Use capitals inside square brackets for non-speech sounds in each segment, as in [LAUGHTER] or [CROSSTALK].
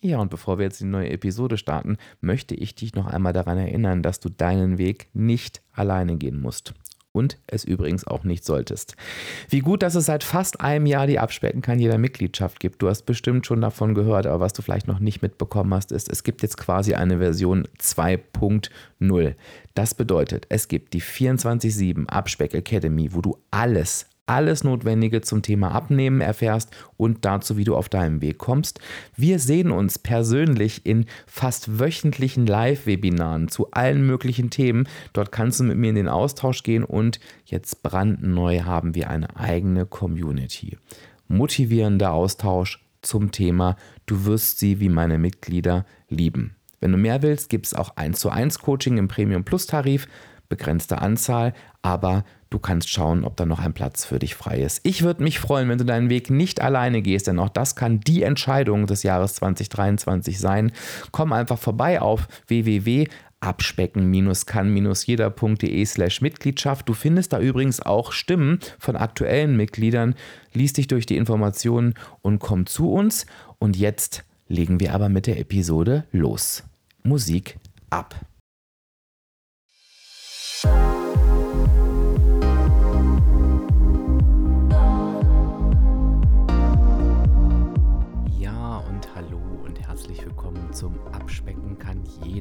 Ja, und bevor wir jetzt die neue Episode starten, möchte ich dich noch einmal daran erinnern, dass du deinen Weg nicht alleine gehen musst und es übrigens auch nicht solltest. Wie gut, dass es seit fast einem Jahr die Abspecken kann jeder Mitgliedschaft gibt. Du hast bestimmt schon davon gehört, aber was du vielleicht noch nicht mitbekommen hast, ist, es gibt jetzt quasi eine Version 2.0. Das bedeutet, es gibt die 24-7 Abspeck Academy, wo du alles, alles Notwendige zum Thema Abnehmen erfährst und dazu, wie du auf deinem Weg kommst. Wir sehen uns persönlich in fast wöchentlichen Live-Webinaren zu allen möglichen Themen. Dort kannst du mit mir in den Austausch gehen und jetzt brandneu haben wir eine eigene Community. Motivierender Austausch zum Thema Du wirst sie wie meine Mitglieder lieben. Wenn du mehr willst, gibt es auch 1 zu 1 Coaching im Premium Plus Tarif, begrenzte Anzahl, aber Du kannst schauen, ob da noch ein Platz für dich frei ist. Ich würde mich freuen, wenn du deinen Weg nicht alleine gehst, denn auch das kann die Entscheidung des Jahres 2023 sein. Komm einfach vorbei auf www.abspecken-kann-jeder.de slash Mitgliedschaft. Du findest da übrigens auch Stimmen von aktuellen Mitgliedern. Lies dich durch die Informationen und komm zu uns. Und jetzt legen wir aber mit der Episode los. Musik ab.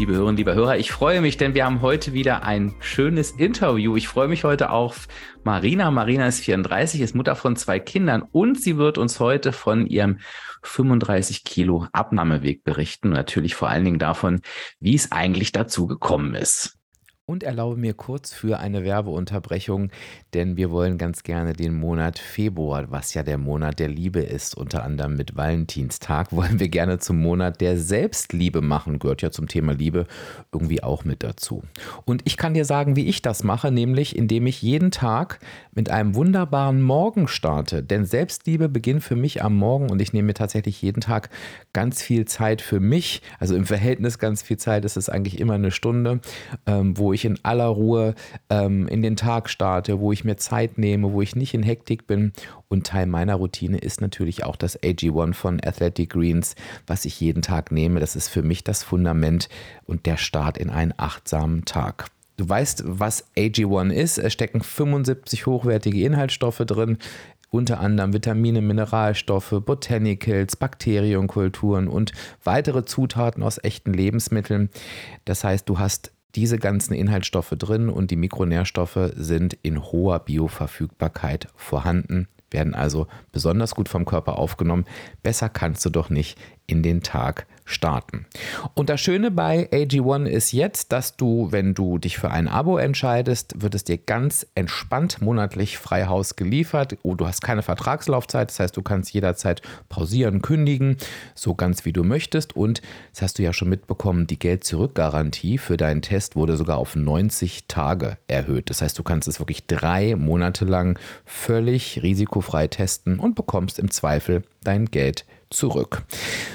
Liebe Hörerinnen, liebe Hörer. Ich freue mich, denn wir haben heute wieder ein schönes Interview. Ich freue mich heute auf Marina. Marina ist 34, ist Mutter von zwei Kindern und sie wird uns heute von ihrem 35 Kilo Abnahmeweg berichten. natürlich vor allen Dingen davon, wie es eigentlich dazu gekommen ist und erlaube mir kurz für eine Werbeunterbrechung, denn wir wollen ganz gerne den Monat Februar, was ja der Monat der Liebe ist, unter anderem mit Valentinstag, [LAUGHS] wollen wir gerne zum Monat der Selbstliebe machen. Gehört ja zum Thema Liebe irgendwie auch mit dazu. Und ich kann dir sagen, wie ich das mache, nämlich indem ich jeden Tag mit einem wunderbaren Morgen starte. Denn Selbstliebe beginnt für mich am Morgen und ich nehme mir tatsächlich jeden Tag ganz viel Zeit für mich. Also im Verhältnis ganz viel Zeit, es ist eigentlich immer eine Stunde, ähm, wo ich ich in aller Ruhe ähm, in den Tag starte, wo ich mir Zeit nehme, wo ich nicht in Hektik bin. Und Teil meiner Routine ist natürlich auch das AG1 von Athletic Greens, was ich jeden Tag nehme. Das ist für mich das Fundament und der Start in einen achtsamen Tag. Du weißt, was AG1 ist. Es stecken 75 hochwertige Inhaltsstoffe drin unter anderem Vitamine, Mineralstoffe, Botanicals, Bakterienkulturen und weitere Zutaten aus echten Lebensmitteln. Das heißt, du hast diese ganzen Inhaltsstoffe drin und die Mikronährstoffe sind in hoher Bioverfügbarkeit vorhanden, werden also besonders gut vom Körper aufgenommen. Besser kannst du doch nicht in den Tag starten. Und das Schöne bei AG1 ist jetzt, dass du, wenn du dich für ein Abo entscheidest, wird es dir ganz entspannt monatlich frei Haus geliefert. Oh, du hast keine Vertragslaufzeit, das heißt, du kannst jederzeit pausieren, kündigen, so ganz wie du möchtest. Und das hast du ja schon mitbekommen, die Geld-Zurück-Garantie für deinen Test wurde sogar auf 90 Tage erhöht. Das heißt, du kannst es wirklich drei Monate lang völlig risikofrei testen und bekommst im Zweifel dein Geld zurück.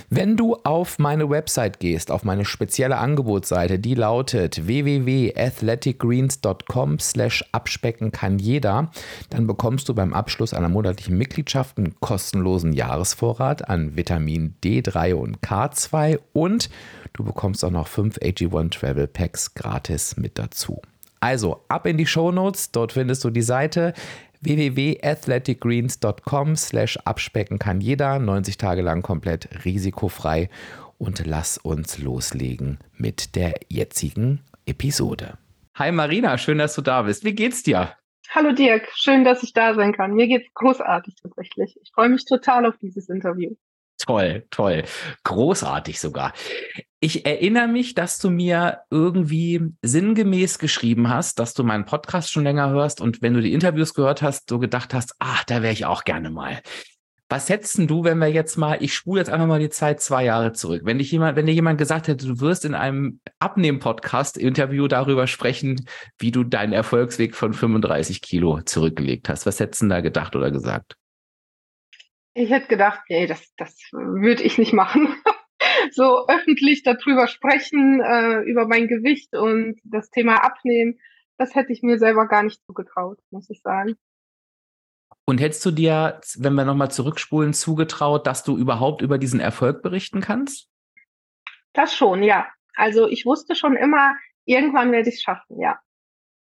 Wenn du auf meine Website gehst, auf meine spezielle Angebotsseite, die lautet www.athleticgreens.com slash abspecken kann jeder, dann bekommst du beim Abschluss einer monatlichen Mitgliedschaft einen kostenlosen Jahresvorrat an Vitamin D3 und K2 und du bekommst auch noch 5 AG1 Travel Packs gratis mit dazu. Also ab in die Show Notes, dort findest du die Seite www.athleticgreens.com slash abspecken kann jeder, 90 Tage lang komplett risikofrei und lass uns loslegen mit der jetzigen Episode. Hi Marina, schön, dass du da bist. Wie geht's dir? Hallo Dirk, schön, dass ich da sein kann. Mir geht's großartig tatsächlich. Ich freue mich total auf dieses Interview. Toll, toll. Großartig sogar. Ich erinnere mich, dass du mir irgendwie sinngemäß geschrieben hast, dass du meinen Podcast schon länger hörst und wenn du die Interviews gehört hast, so gedacht hast, ach, da wäre ich auch gerne mal. Was hättest du, wenn wir jetzt mal, ich spule jetzt einfach mal die Zeit zwei Jahre zurück. Wenn dich jemand, wenn dir jemand gesagt hätte, du wirst in einem Abnehmen-Podcast-Interview darüber sprechen, wie du deinen Erfolgsweg von 35 Kilo zurückgelegt hast. Was hättest du da gedacht oder gesagt? Ich hätte gedacht, nee, das, das würde ich nicht machen. [LAUGHS] so öffentlich darüber sprechen, äh, über mein Gewicht und das Thema Abnehmen, das hätte ich mir selber gar nicht zugetraut, muss ich sagen. Und hättest du dir, wenn wir nochmal zurückspulen, zugetraut, dass du überhaupt über diesen Erfolg berichten kannst? Das schon, ja. Also ich wusste schon immer, irgendwann werde ich es schaffen, ja.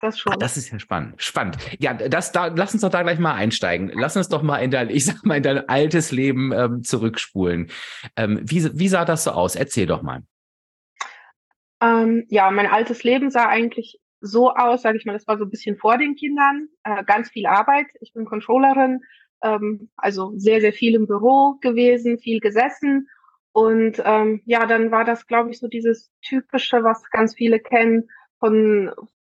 Das schon. Ah, das ist ja spannend. Spannend. Ja, das da, lass uns doch da gleich mal einsteigen. Lass uns doch mal in dein, ich sag mal, in dein altes Leben ähm, zurückspulen. Ähm, wie, wie sah das so aus? Erzähl doch mal. Ähm, ja, mein altes Leben sah eigentlich so aus, sage ich mal, das war so ein bisschen vor den Kindern, äh, ganz viel Arbeit. Ich bin Controllerin, ähm, also sehr, sehr viel im Büro gewesen, viel gesessen. Und ähm, ja, dann war das, glaube ich, so dieses typische, was ganz viele kennen, von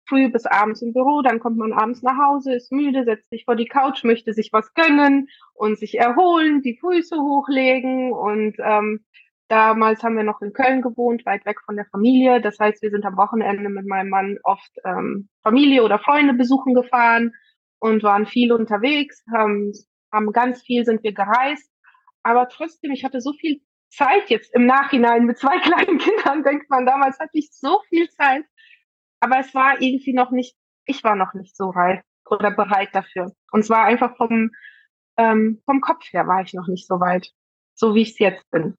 früh bis abends im Büro, dann kommt man abends nach Hause, ist müde, setzt sich vor die Couch, möchte sich was gönnen und sich erholen, die Füße hochlegen und ähm, Damals haben wir noch in Köln gewohnt, weit weg von der Familie. Das heißt, wir sind am Wochenende mit meinem Mann oft ähm, Familie oder Freunde besuchen gefahren und waren viel unterwegs, haben, haben ganz viel sind wir gereist. Aber trotzdem, ich hatte so viel Zeit jetzt im Nachhinein mit zwei [LAUGHS] kleinen Kindern, denkt man, damals hatte ich so viel Zeit. Aber es war irgendwie noch nicht, ich war noch nicht so reif oder bereit dafür. Und zwar einfach vom, ähm, vom Kopf her war ich noch nicht so weit, so wie ich es jetzt bin.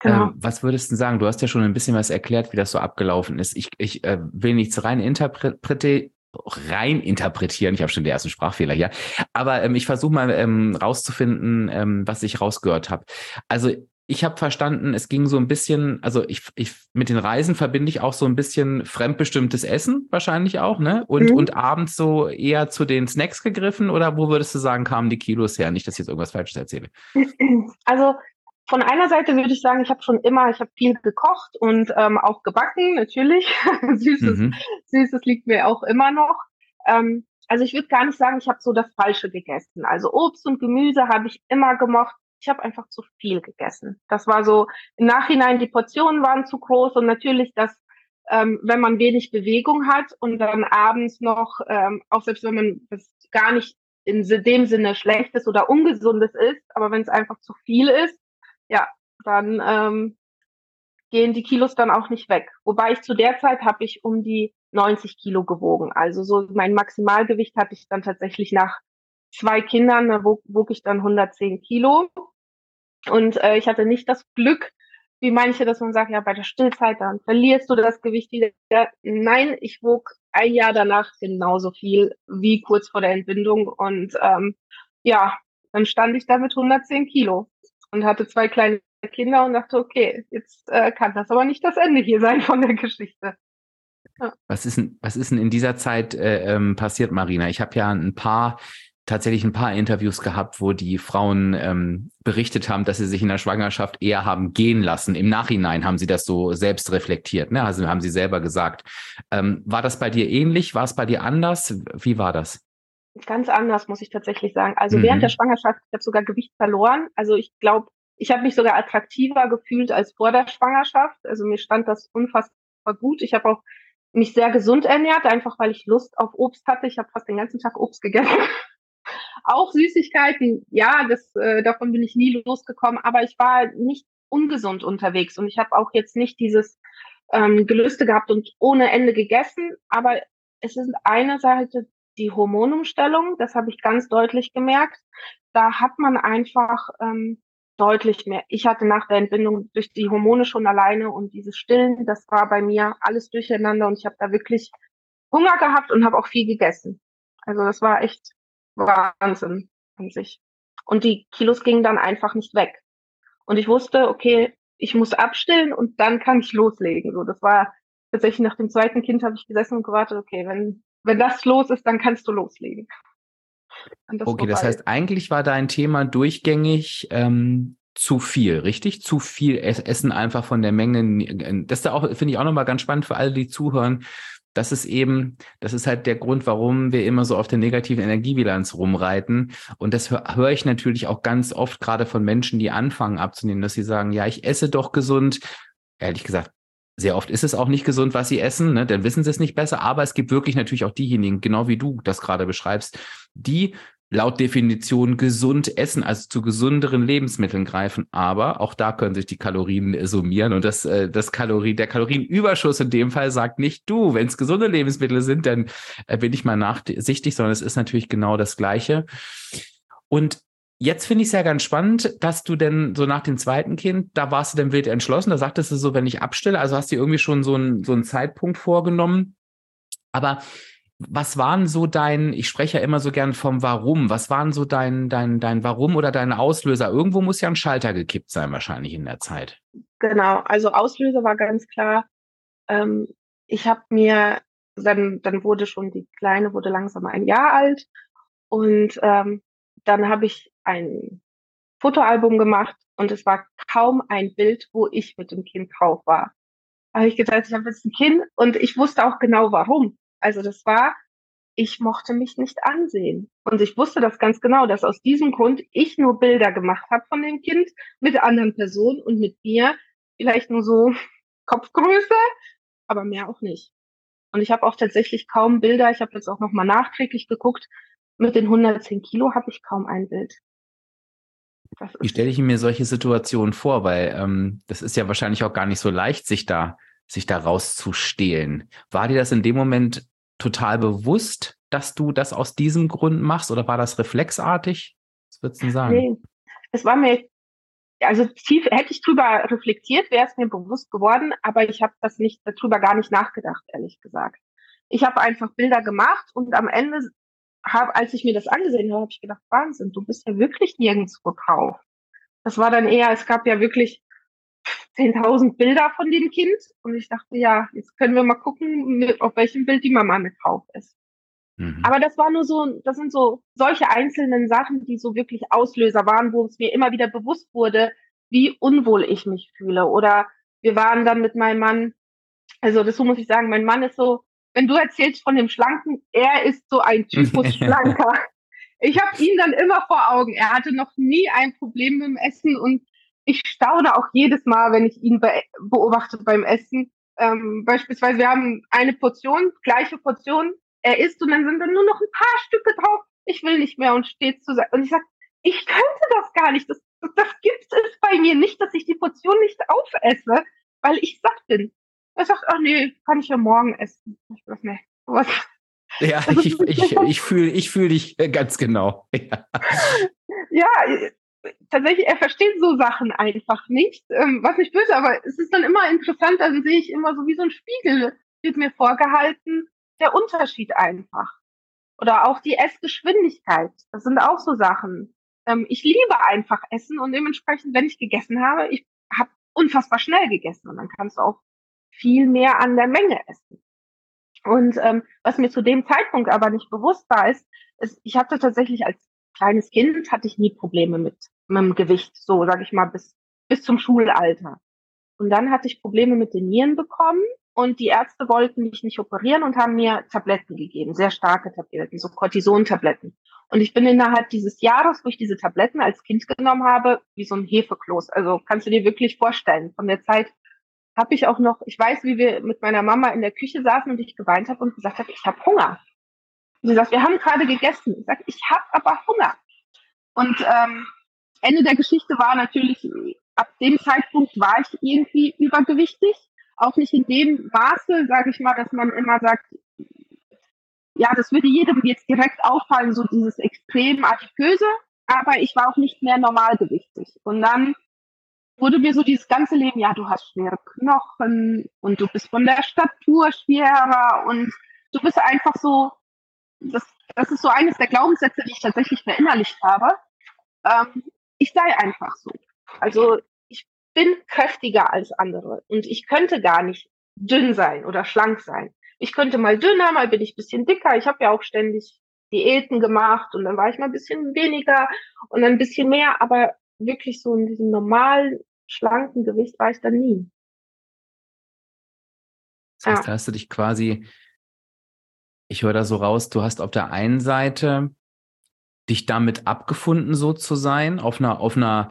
Genau. Ähm, was würdest du sagen? Du hast ja schon ein bisschen was erklärt, wie das so abgelaufen ist. Ich, ich äh, will nichts rein interpretieren rein interpretieren. Ich habe schon den ersten Sprachfehler hier. Aber ähm, ich versuche mal ähm, rauszufinden, ähm, was ich rausgehört habe. Also ich habe verstanden, es ging so ein bisschen, also ich, ich mit den Reisen verbinde ich auch so ein bisschen fremdbestimmtes Essen wahrscheinlich auch, ne? Und, mhm. und abends so eher zu den Snacks gegriffen oder wo würdest du sagen, kamen die Kilos her? Nicht, dass ich jetzt irgendwas Falsches erzähle. [CLEARS THROAT] Also von einer Seite würde ich sagen, ich habe schon immer, ich habe viel gekocht und ähm, auch gebacken, natürlich. [LAUGHS] Süßes, mhm. Süßes liegt mir auch immer noch. Ähm, also ich würde gar nicht sagen, ich habe so das Falsche gegessen. Also Obst und Gemüse habe ich immer gemocht. Ich habe einfach zu viel gegessen. Das war so, im Nachhinein, die Portionen waren zu groß und natürlich das, ähm, wenn man wenig Bewegung hat und dann abends noch, ähm, auch selbst wenn man das gar nicht in dem Sinne schlechtes oder ungesundes ist, aber wenn es einfach zu viel ist, ja, dann ähm, gehen die Kilos dann auch nicht weg. Wobei ich zu der Zeit habe ich um die 90 Kilo gewogen. Also so mein Maximalgewicht hatte ich dann tatsächlich nach zwei Kindern, da wog, wog ich dann 110 Kilo. Und äh, ich hatte nicht das Glück, wie manche, dass man sagt, ja, bei der Stillzeit, dann verlierst du das Gewicht wieder. Nein, ich wog ein Jahr danach genauso viel wie kurz vor der Entbindung. Und ähm, ja, dann stand ich da mit 110 Kilo und hatte zwei kleine Kinder und dachte, okay, jetzt äh, kann das aber nicht das Ende hier sein von der Geschichte. Ja. Was ist denn, was ist denn in dieser Zeit äh, ähm, passiert, Marina? Ich habe ja ein paar tatsächlich ein paar Interviews gehabt, wo die Frauen ähm, berichtet haben, dass sie sich in der Schwangerschaft eher haben gehen lassen. Im Nachhinein haben sie das so selbst reflektiert, ne? Also haben sie selber gesagt. Ähm, war das bei dir ähnlich? War es bei dir anders? Wie war das? Ganz anders, muss ich tatsächlich sagen. Also mhm. während der Schwangerschaft, ich habe sogar Gewicht verloren. Also ich glaube, ich habe mich sogar attraktiver gefühlt als vor der Schwangerschaft. Also mir stand das unfassbar gut. Ich habe auch mich sehr gesund ernährt, einfach weil ich Lust auf Obst hatte. Ich habe fast den ganzen Tag Obst gegessen. Auch Süßigkeiten, ja, das, äh, davon bin ich nie losgekommen, aber ich war nicht ungesund unterwegs und ich habe auch jetzt nicht dieses ähm, Gelüste gehabt und ohne Ende gegessen, aber es ist eine Seite die Hormonumstellung, das habe ich ganz deutlich gemerkt. Da hat man einfach ähm, deutlich mehr. Ich hatte nach der Entbindung durch die Hormone schon alleine und dieses Stillen, das war bei mir alles durcheinander und ich habe da wirklich Hunger gehabt und habe auch viel gegessen. Also das war echt Wahnsinn an sich. Und die Kilos gingen dann einfach nicht weg. Und ich wusste, okay, ich muss abstillen und dann kann ich loslegen. So, das war tatsächlich nach dem zweiten Kind habe ich gesessen und gewartet, okay, wenn wenn das los ist, dann kannst du loslegen. Das okay, das heißt, eigentlich war dein Thema durchgängig, ähm, zu viel, richtig? Zu viel Essen einfach von der Menge. Das ist da auch, finde ich auch nochmal ganz spannend für alle, die zuhören. Das ist eben, das ist halt der Grund, warum wir immer so auf der negativen Energiebilanz rumreiten. Und das höre hör ich natürlich auch ganz oft gerade von Menschen, die anfangen abzunehmen, dass sie sagen, ja, ich esse doch gesund. Ehrlich gesagt, sehr oft ist es auch nicht gesund, was sie essen, ne? dann wissen sie es nicht besser. Aber es gibt wirklich natürlich auch diejenigen, genau wie du das gerade beschreibst, die laut Definition gesund essen, also zu gesünderen Lebensmitteln greifen. Aber auch da können sich die Kalorien summieren und das, äh, das Kalorie, der Kalorienüberschuss in dem Fall sagt nicht du, wenn es gesunde Lebensmittel sind, dann äh, bin ich mal nachsichtig, sondern es ist natürlich genau das Gleiche. Und Jetzt finde ich es ja ganz spannend, dass du denn so nach dem zweiten Kind, da warst du dann wild entschlossen, da sagtest du so, wenn ich abstelle, also hast du irgendwie schon so einen, so einen Zeitpunkt vorgenommen. Aber was waren so dein, ich spreche ja immer so gern vom Warum, was waren so dein, dein, dein Warum oder deine Auslöser? Irgendwo muss ja ein Schalter gekippt sein, wahrscheinlich in der Zeit. Genau, also Auslöser war ganz klar, ähm, ich habe mir, dann, dann wurde schon die Kleine, wurde langsam ein Jahr alt und ähm, dann habe ich ein Fotoalbum gemacht und es war kaum ein Bild, wo ich mit dem Kind drauf war. Da habe ich gesagt, ich habe jetzt ein Kind und ich wusste auch genau warum. Also das war, ich mochte mich nicht ansehen. Und ich wusste das ganz genau, dass aus diesem Grund ich nur Bilder gemacht habe von dem Kind mit anderen Personen und mit mir vielleicht nur so [LAUGHS] Kopfgröße, aber mehr auch nicht. Und ich habe auch tatsächlich kaum Bilder. Ich habe jetzt auch nochmal nachträglich geguckt. Mit den 110 Kilo habe ich kaum ein Bild. Wie stelle ich mir solche Situationen vor? Weil ähm, das ist ja wahrscheinlich auch gar nicht so leicht, sich da sich da rauszustehlen. War dir das in dem Moment total bewusst, dass du das aus diesem Grund machst oder war das reflexartig? Was würdest du sagen? Nee, es war mir, also tief, hätte ich drüber reflektiert, wäre es mir bewusst geworden, aber ich habe das nicht, darüber gar nicht nachgedacht, ehrlich gesagt. Ich habe einfach Bilder gemacht und am Ende habe, als ich mir das angesehen habe, habe ich gedacht, Wahnsinn, du bist ja wirklich nirgendwo drauf. Das war dann eher, es gab ja wirklich 10.000 Bilder von dem Kind und ich dachte, ja, jetzt können wir mal gucken, auf welchem Bild die Mama mit drauf ist. Mhm. Aber das war nur so, das sind so solche einzelnen Sachen, die so wirklich Auslöser waren, wo es mir immer wieder bewusst wurde, wie unwohl ich mich fühle. Oder wir waren dann mit meinem Mann, also das so muss ich sagen, mein Mann ist so, wenn du erzählst von dem Schlanken, er ist so ein Typus [LAUGHS] Schlanker. Ich habe ihn dann immer vor Augen. Er hatte noch nie ein Problem mit dem Essen und ich staune auch jedes Mal, wenn ich ihn be beobachte beim Essen. Ähm, beispielsweise, wir haben eine Portion, gleiche Portion, er isst und dann sind dann nur noch ein paar Stücke drauf. Ich will nicht mehr und steht zu Und ich sage, ich könnte das gar nicht. Das, das, gibt es bei mir nicht, dass ich die Portion nicht aufesse, weil ich satt bin. Er sagt, ach nee, kann ich ja morgen essen. Ich sag, nee, was? Ja, ich, ich, ich fühle ich fühl dich ganz genau. [LAUGHS] Ja. ja, tatsächlich, er versteht so Sachen einfach nicht. Ähm, was nicht böse, aber es ist dann immer interessant, dann sehe ich immer so wie so ein Spiegel, wird mir vorgehalten, der Unterschied einfach. Oder auch die Essgeschwindigkeit. Das sind auch so Sachen. Ähm, ich liebe einfach Essen und dementsprechend, wenn ich gegessen habe, ich habe unfassbar schnell gegessen und dann kannst du auch viel mehr an der Menge essen. Und ähm, was mir zu dem Zeitpunkt aber nicht bewusst war, ist, ist ich hatte tatsächlich als kleines Kind hatte ich nie Probleme mit, dem Gewicht, so sage ich mal, bis, bis zum Schulalter. Und dann hatte ich Probleme mit den Nieren bekommen und die Ärzte wollten mich nicht operieren und haben mir Tabletten gegeben, sehr starke Tabletten, so Cortison-Tabletten. Und ich bin innerhalb dieses Jahres, wo ich diese Tabletten als Kind genommen habe, wie so ein Hefekloß. Also kannst du dir wirklich vorstellen, von der Zeit habe ich auch noch, ich weiß, wie wir mit meiner Mama in der Küche saßen und ich geweint habe und gesagt habe, ich habe Hunger. Und sie sagt, wir haben gerade gegessen. Ich sage, ich habe aber Hunger. Und ähm, Ende der Geschichte war natürlich, ab dem Zeitpunkt war ich irgendwie übergewichtig. Auch nicht in dem Maße, sage ich mal, dass man immer sagt, ja, das würde jedem jetzt direkt auffallen, so dieses extrem adipöse, aber ich war auch nicht mehr normalgewichtig. Und dann wurde mir so dieses ganze Leben, ja, du hast schwere Knochen und du bist von der Statur schwerer und du bist einfach so das, das ist so eines der Glaubenssätze, die ich tatsächlich verinnerlicht habe. Ähm, ich sei einfach so. Also ich bin kräftiger als andere und ich könnte gar nicht dünn sein oder schlank sein. Ich könnte mal dünner, mal bin ich bisschen dicker. Ich habe ja auch ständig Diäten gemacht und dann war ich mal ein bisschen weniger und dann ein bisschen mehr. Aber wirklich so in diesem normalen, schlanken Gewicht war ich dann nie. Das heißt, ja. hast du dich quasi, ich höre da so raus, du hast auf der einen Seite dich damit abgefunden, so zu sein, auf einer, auf einer,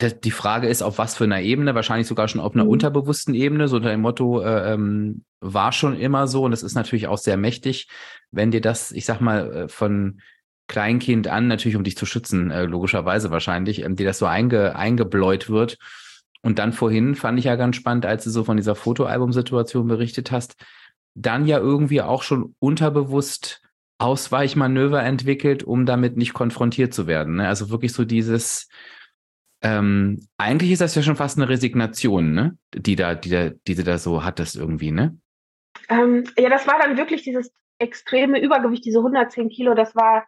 die Frage ist, auf was für einer Ebene, wahrscheinlich sogar schon auf einer mhm. unterbewussten Ebene, so unter dem Motto, äh, ähm, war schon immer so und es ist natürlich auch sehr mächtig, wenn dir das, ich sag mal, äh, von Kleinkind an, natürlich um dich zu schützen, äh, logischerweise wahrscheinlich, ähm, dir das so einge, eingebläut wird. Und dann vorhin fand ich ja ganz spannend, als du so von dieser Fotoalbum-Situation berichtet hast, dann ja irgendwie auch schon unterbewusst Ausweichmanöver entwickelt, um damit nicht konfrontiert zu werden. Ne? Also wirklich so dieses, ähm, eigentlich ist das ja schon fast eine Resignation, ne? Die da, die da, die du da so hattest irgendwie, ne? Ähm, ja, das war dann wirklich dieses extreme Übergewicht, diese 110 Kilo. Das war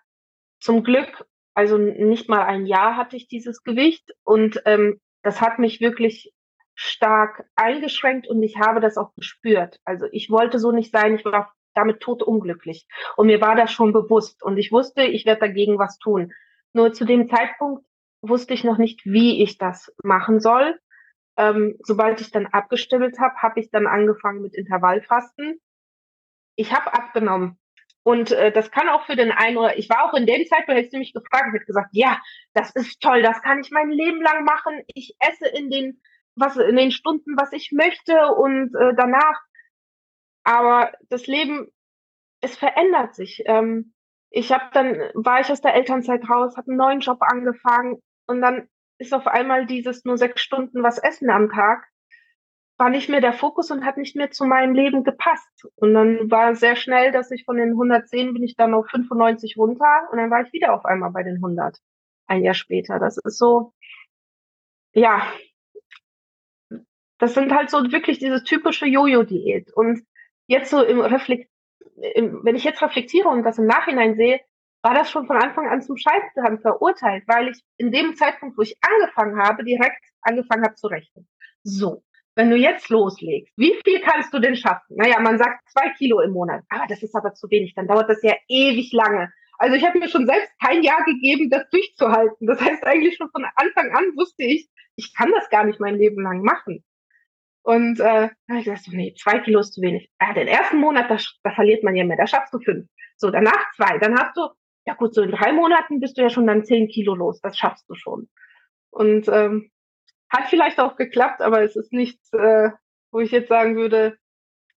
zum Glück, also nicht mal ein Jahr hatte ich dieses Gewicht und ähm, das hat mich wirklich stark eingeschränkt und ich habe das auch gespürt. Also ich wollte so nicht sein, ich war damit tot unglücklich. Und mir war das schon bewusst und ich wusste, ich werde dagegen was tun. Nur zu dem Zeitpunkt wusste ich noch nicht, wie ich das machen soll. Ähm, sobald ich dann abgestimmt habe, habe ich dann angefangen mit Intervallfasten. Ich habe abgenommen. Und äh, das kann auch für den einen oder ich war auch in dem Zeitpunkt, hättest du mich gefragt, ich hätte gesagt, ja, das ist toll, das kann ich mein Leben lang machen. Ich esse in den was in den Stunden, was ich möchte und äh, danach. Aber das Leben, es verändert sich. Ähm, ich habe dann war ich aus der Elternzeit raus, habe einen neuen Job angefangen und dann ist auf einmal dieses nur sechs Stunden was essen am Tag war nicht mehr der Fokus und hat nicht mehr zu meinem Leben gepasst. Und dann war sehr schnell, dass ich von den 110 bin ich dann auf 95 runter und dann war ich wieder auf einmal bei den 100. Ein Jahr später. Das ist so, ja, das sind halt so wirklich diese typische Jojo-Diät. Und jetzt so im Reflekt, im, wenn ich jetzt reflektiere und das im Nachhinein sehe, war das schon von Anfang an zum Scheitern verurteilt, weil ich in dem Zeitpunkt, wo ich angefangen habe, direkt angefangen habe zu rechnen. So, wenn du jetzt loslegst, wie viel kannst du denn schaffen? Naja, man sagt zwei Kilo im Monat. Aber das ist aber zu wenig. Dann dauert das ja ewig lange. Also ich habe mir schon selbst kein Jahr gegeben, das durchzuhalten. Das heißt eigentlich schon von Anfang an wusste ich, ich kann das gar nicht mein Leben lang machen. Und äh, habe ich gesagt, so, nee, zwei Kilo ist zu wenig. Ja, den ersten Monat, da, da verliert man ja mehr, da schaffst du fünf. So, danach zwei. Dann hast du, ja gut, so in drei Monaten bist du ja schon dann zehn Kilo los. Das schaffst du schon. Und ähm, hat vielleicht auch geklappt, aber es ist nichts, äh, wo ich jetzt sagen würde,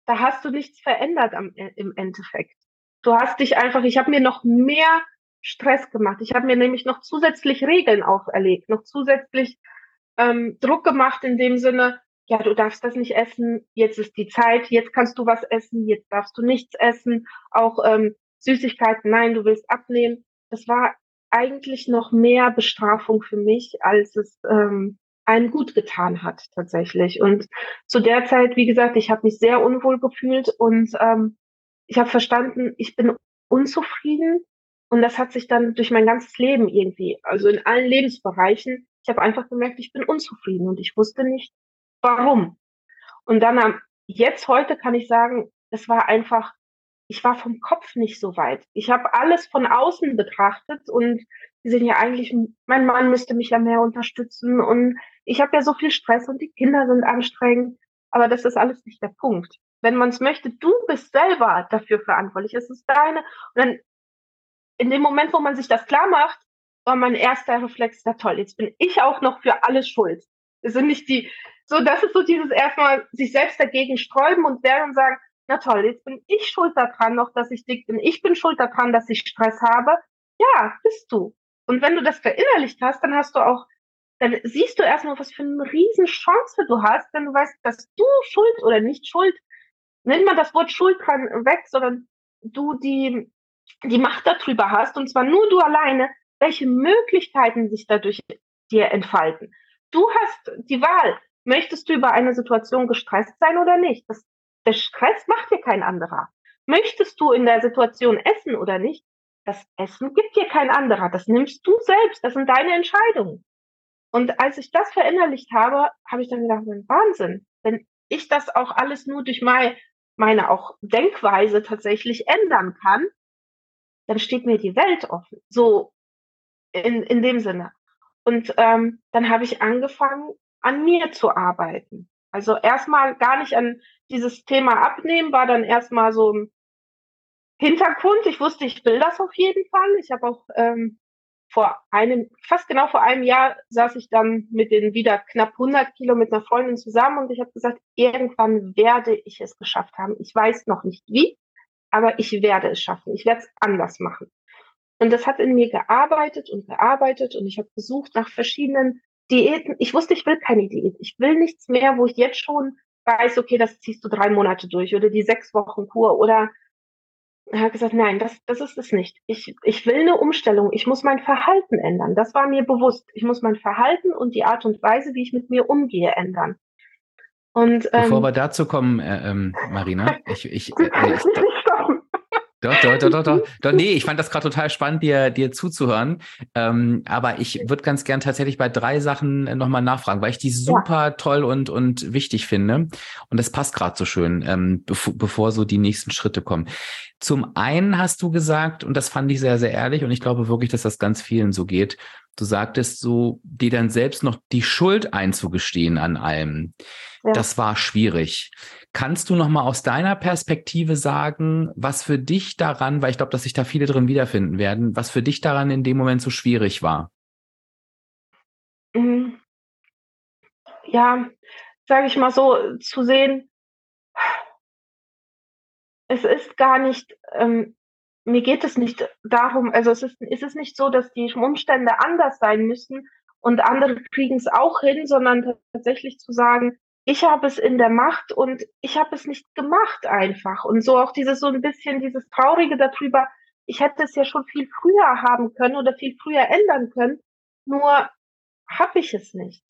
da hast du nichts verändert am, äh, im Endeffekt. Du hast dich einfach, ich habe mir noch mehr Stress gemacht. Ich habe mir nämlich noch zusätzlich Regeln auferlegt, noch zusätzlich ähm, Druck gemacht in dem Sinne, ja, du darfst das nicht essen, jetzt ist die Zeit, jetzt kannst du was essen, jetzt darfst du nichts essen, auch ähm, Süßigkeiten, nein, du willst abnehmen. Das war eigentlich noch mehr Bestrafung für mich, als es ähm, einen gut getan hat tatsächlich. Und zu der Zeit, wie gesagt, ich habe mich sehr unwohl gefühlt und ähm, ich habe verstanden, ich bin unzufrieden. Und das hat sich dann durch mein ganzes Leben irgendwie, also in allen Lebensbereichen, ich habe einfach gemerkt, ich bin unzufrieden und ich wusste nicht, warum. Und dann jetzt heute kann ich sagen, es war einfach, ich war vom Kopf nicht so weit. Ich habe alles von außen betrachtet und die sind ja eigentlich, mein Mann müsste mich ja mehr unterstützen und ich habe ja so viel Stress und die Kinder sind anstrengend, aber das ist alles nicht der Punkt. Wenn man es möchte, du bist selber dafür verantwortlich, es ist deine. Und dann in dem Moment, wo man sich das klar macht, war mein erster Reflex, ja toll, jetzt bin ich auch noch für alles schuld. Es sind nicht die, so, das ist so dieses erstmal sich selbst dagegen sträuben und und sagen, na toll, jetzt bin ich schuld daran noch, dass ich dick bin. Ich bin schuld daran, dass ich Stress habe. Ja, bist du. Und wenn du das verinnerlicht hast, dann hast du auch dann siehst du erstmal, was für eine riesen Chance du hast, wenn du weißt, dass du Schuld oder nicht Schuld, nennt man das Wort Schuld dran weg, sondern du die, die Macht darüber hast, und zwar nur du alleine, welche Möglichkeiten sich dadurch dir entfalten. Du hast die Wahl, möchtest du über eine Situation gestresst sein oder nicht? Das, der Stress macht dir kein anderer. Möchtest du in der Situation essen oder nicht? Das Essen gibt dir kein anderer. Das nimmst du selbst. Das sind deine Entscheidungen. Und als ich das verinnerlicht habe, habe ich dann gedacht, Wahnsinn, wenn ich das auch alles nur durch meine, meine auch Denkweise tatsächlich ändern kann, dann steht mir die Welt offen. So in, in dem Sinne. Und ähm, dann habe ich angefangen, an mir zu arbeiten. Also erstmal gar nicht an dieses Thema abnehmen, war dann erstmal so im Hintergrund. Ich wusste, ich will das auf jeden Fall. Ich habe auch ähm, vor einem, fast genau vor einem Jahr saß ich dann mit den wieder knapp 100 Kilo mit einer Freundin zusammen und ich habe gesagt, irgendwann werde ich es geschafft haben. Ich weiß noch nicht wie, aber ich werde es schaffen. Ich werde es anders machen. Und das hat in mir gearbeitet und gearbeitet und ich habe gesucht nach verschiedenen Diäten. Ich wusste, ich will keine Diät. Ich will nichts mehr, wo ich jetzt schon weiß, okay, das ziehst du drei Monate durch oder die sechs Wochen Kur oder er hat gesagt, nein, das, das ist es nicht. Ich, ich will eine Umstellung. Ich muss mein Verhalten ändern. Das war mir bewusst. Ich muss mein Verhalten und die Art und Weise, wie ich mit mir umgehe, ändern. Und, ähm, Bevor wir dazu kommen, äh, ähm, Marina, ich, ich, [LAUGHS] äh, ich, doch, doch, doch, doch, doch, doch. Nee, ich fand das gerade total spannend, dir, dir zuzuhören. Ähm, aber ich würde ganz gern tatsächlich bei drei Sachen nochmal nachfragen, weil ich die super ja. toll und, und wichtig finde. Und das passt gerade so schön, ähm, bev bevor so die nächsten Schritte kommen. Zum einen hast du gesagt, und das fand ich sehr, sehr ehrlich, und ich glaube wirklich, dass das ganz vielen so geht, Du sagtest so, dir dann selbst noch die Schuld einzugestehen an allem. Ja. Das war schwierig. Kannst du noch mal aus deiner Perspektive sagen, was für dich daran, weil ich glaube, dass sich da viele drin wiederfinden werden, was für dich daran in dem Moment so schwierig war? Mhm. Ja, sage ich mal so, zu sehen, es ist gar nicht ähm, mir geht es nicht darum, also es ist, ist es nicht so, dass die Umstände anders sein müssen und andere kriegen es auch hin, sondern tatsächlich zu sagen, ich habe es in der Macht und ich habe es nicht gemacht einfach. Und so auch dieses so ein bisschen dieses Traurige darüber, ich hätte es ja schon viel früher haben können oder viel früher ändern können, nur habe ich es nicht.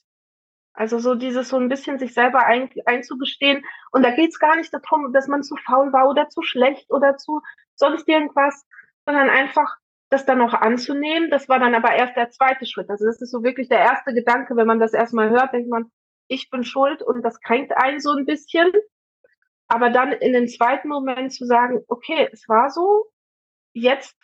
Also so dieses so ein bisschen sich selber ein, einzugestehen. Und da geht es gar nicht darum, dass man zu faul war oder zu schlecht oder zu sonst irgendwas, sondern einfach das dann noch anzunehmen. Das war dann aber erst der zweite Schritt. Also das ist so wirklich der erste Gedanke, wenn man das erstmal hört, denkt man, ich bin schuld und das kränkt einen so ein bisschen. Aber dann in den zweiten Moment zu sagen, okay, es war so, jetzt,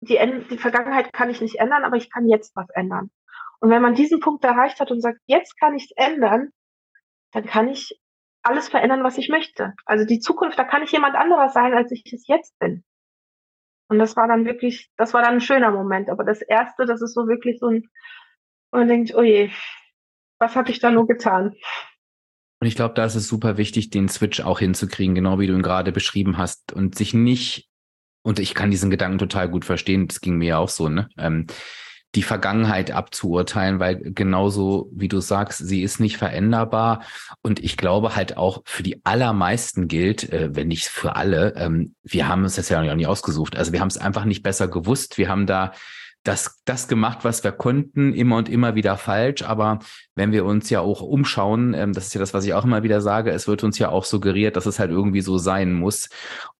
die, die Vergangenheit kann ich nicht ändern, aber ich kann jetzt was ändern. Und wenn man diesen Punkt erreicht hat und sagt, jetzt kann ich es ändern, dann kann ich alles verändern, was ich möchte. Also die Zukunft, da kann ich jemand anderer sein, als ich es jetzt bin. Und das war dann wirklich, das war dann ein schöner Moment. Aber das erste, das ist so wirklich so ein, man denkt, oh je, was habe ich da nur getan? Und ich glaube, da ist es super wichtig, den Switch auch hinzukriegen, genau wie du ihn gerade beschrieben hast und sich nicht, und ich kann diesen Gedanken total gut verstehen, das ging mir ja auch so, ne? Ähm, die Vergangenheit abzuurteilen, weil genauso wie du sagst, sie ist nicht veränderbar. Und ich glaube halt auch für die allermeisten gilt, äh, wenn nicht für alle, ähm, wir haben es jetzt ja auch nicht ausgesucht. Also wir haben es einfach nicht besser gewusst. Wir haben da das, das gemacht, was wir konnten, immer und immer wieder falsch. Aber wenn wir uns ja auch umschauen, ähm, das ist ja das, was ich auch immer wieder sage, es wird uns ja auch suggeriert, dass es halt irgendwie so sein muss.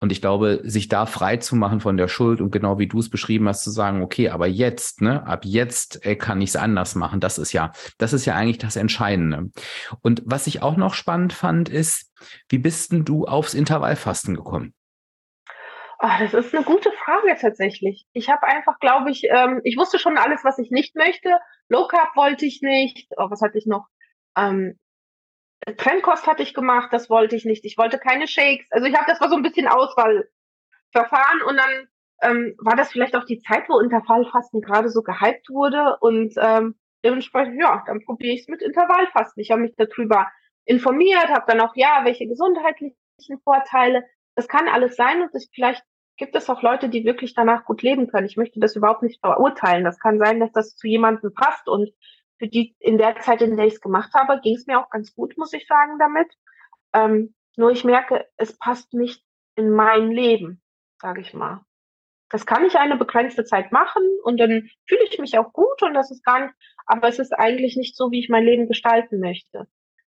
Und ich glaube, sich da frei zu machen von der Schuld und genau wie du es beschrieben hast, zu sagen, okay, aber jetzt, ne, ab jetzt äh, kann ich es anders machen. Das ist ja, das ist ja eigentlich das Entscheidende. Und was ich auch noch spannend fand, ist, wie bist denn du aufs Intervallfasten gekommen? Oh, das ist eine gute Frage tatsächlich. Ich habe einfach, glaube ich, ähm, ich wusste schon alles, was ich nicht möchte. Low Carb wollte ich nicht. Oh, was hatte ich noch? Ähm, Trennkost hatte ich gemacht, das wollte ich nicht. Ich wollte keine Shakes. Also ich habe das war so ein bisschen Auswahlverfahren und dann ähm, war das vielleicht auch die Zeit, wo Intervallfasten gerade so gehypt wurde und ähm, dementsprechend, ja, dann probiere ich es mit Intervallfasten. Ich habe mich darüber informiert, habe dann auch, ja, welche gesundheitlichen Vorteile das kann alles sein und das, vielleicht gibt es auch Leute, die wirklich danach gut leben können. Ich möchte das überhaupt nicht verurteilen. Das kann sein, dass das zu jemandem passt und für die in der Zeit, in der ich es gemacht habe, ging es mir auch ganz gut, muss ich sagen, damit. Ähm, nur ich merke, es passt nicht in mein Leben, sage ich mal. Das kann ich eine begrenzte Zeit machen und dann fühle ich mich auch gut und das ist gar nicht, aber es ist eigentlich nicht so, wie ich mein Leben gestalten möchte.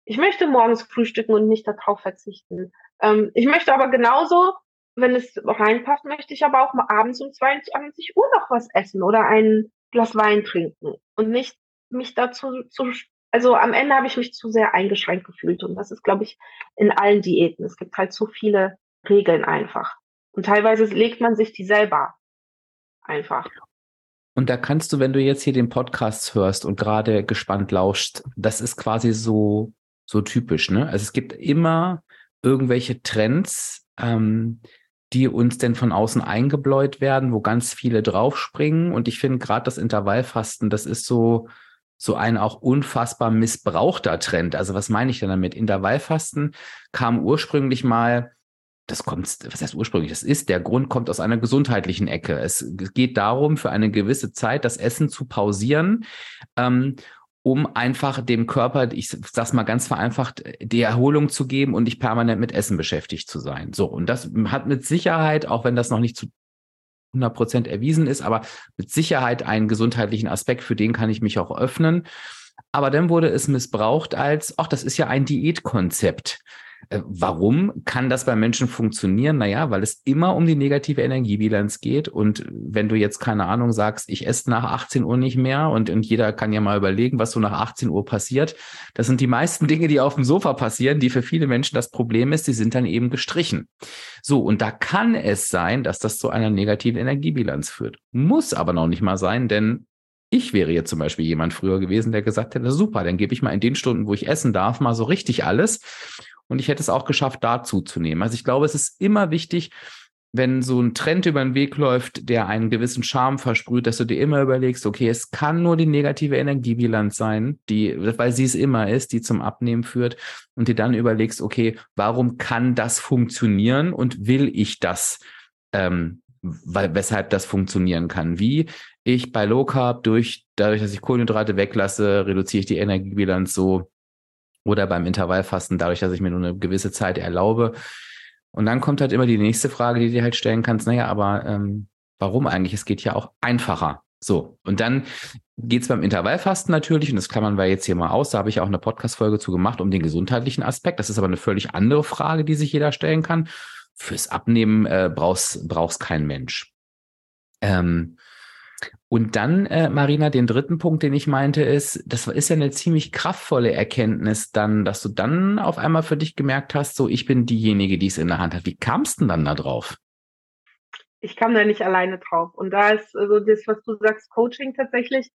Ich möchte morgens frühstücken und nicht darauf verzichten. Ähm, ich möchte aber genauso, wenn es reinpasst, möchte ich aber auch mal abends um 22 Uhr noch was essen oder ein Glas Wein trinken und nicht mich dazu zu, also am Ende habe ich mich zu sehr eingeschränkt gefühlt und das ist, glaube ich, in allen Diäten. Es gibt halt zu viele Regeln einfach. Und teilweise legt man sich die selber einfach. Und da kannst du, wenn du jetzt hier den Podcast hörst und gerade gespannt lauschst, das ist quasi so, so typisch, ne? Also es gibt immer irgendwelche Trends, ähm, die uns denn von außen eingebläut werden, wo ganz viele draufspringen. Und ich finde gerade das Intervallfasten, das ist so, so ein auch unfassbar missbrauchter Trend. Also was meine ich denn damit? Intervallfasten kam ursprünglich mal, das kommt, was heißt ursprünglich? Das ist, der Grund kommt aus einer gesundheitlichen Ecke. Es geht darum, für eine gewisse Zeit das Essen zu pausieren. Ähm, um einfach dem Körper, ich sag's mal ganz vereinfacht, die Erholung zu geben und nicht permanent mit Essen beschäftigt zu sein. So. Und das hat mit Sicherheit, auch wenn das noch nicht zu 100 Prozent erwiesen ist, aber mit Sicherheit einen gesundheitlichen Aspekt, für den kann ich mich auch öffnen. Aber dann wurde es missbraucht als, ach, das ist ja ein Diätkonzept. Äh, warum kann das bei Menschen funktionieren? Naja, weil es immer um die negative Energiebilanz geht. Und wenn du jetzt keine Ahnung sagst, ich esse nach 18 Uhr nicht mehr und, und jeder kann ja mal überlegen, was so nach 18 Uhr passiert. Das sind die meisten [LAUGHS] Dinge, die auf dem Sofa passieren, die für viele Menschen das Problem ist, die sind dann eben gestrichen. So, und da kann es sein, dass das zu einer negativen Energiebilanz führt. Muss aber noch nicht mal sein, denn ich wäre jetzt zum Beispiel jemand früher gewesen, der gesagt hätte, super, dann gebe ich mal in den Stunden, wo ich essen darf, mal so richtig alles. Und ich hätte es auch geschafft, dazu zu nehmen. Also ich glaube, es ist immer wichtig, wenn so ein Trend über den Weg läuft, der einen gewissen Charme versprüht, dass du dir immer überlegst, okay, es kann nur die negative Energiebilanz sein, die, weil sie es immer ist, die zum Abnehmen führt und dir dann überlegst, okay, warum kann das funktionieren und will ich das, ähm, weil, weshalb das funktionieren kann? Wie ich bei Low Carb durch, dadurch, dass ich Kohlenhydrate weglasse, reduziere ich die Energiebilanz so oder beim Intervallfasten, dadurch, dass ich mir nur eine gewisse Zeit erlaube. Und dann kommt halt immer die nächste Frage, die du dir halt stellen kannst, naja, aber ähm, warum eigentlich? Es geht ja auch einfacher. So, und dann geht's beim Intervallfasten natürlich, und das klammern wir jetzt hier mal aus, da habe ich auch eine Podcast-Folge zu gemacht um den gesundheitlichen Aspekt. Das ist aber eine völlig andere Frage, die sich jeder stellen kann. Fürs Abnehmen äh, brauchst brauchst kein Mensch. Ähm, und dann, äh, Marina, den dritten Punkt, den ich meinte, ist, das ist ja eine ziemlich kraftvolle Erkenntnis dann, dass du dann auf einmal für dich gemerkt hast, so ich bin diejenige, die es in der Hand hat. Wie kamst du denn dann da drauf? Ich kam da nicht alleine drauf. Und da ist so also das, was du sagst, Coaching tatsächlich.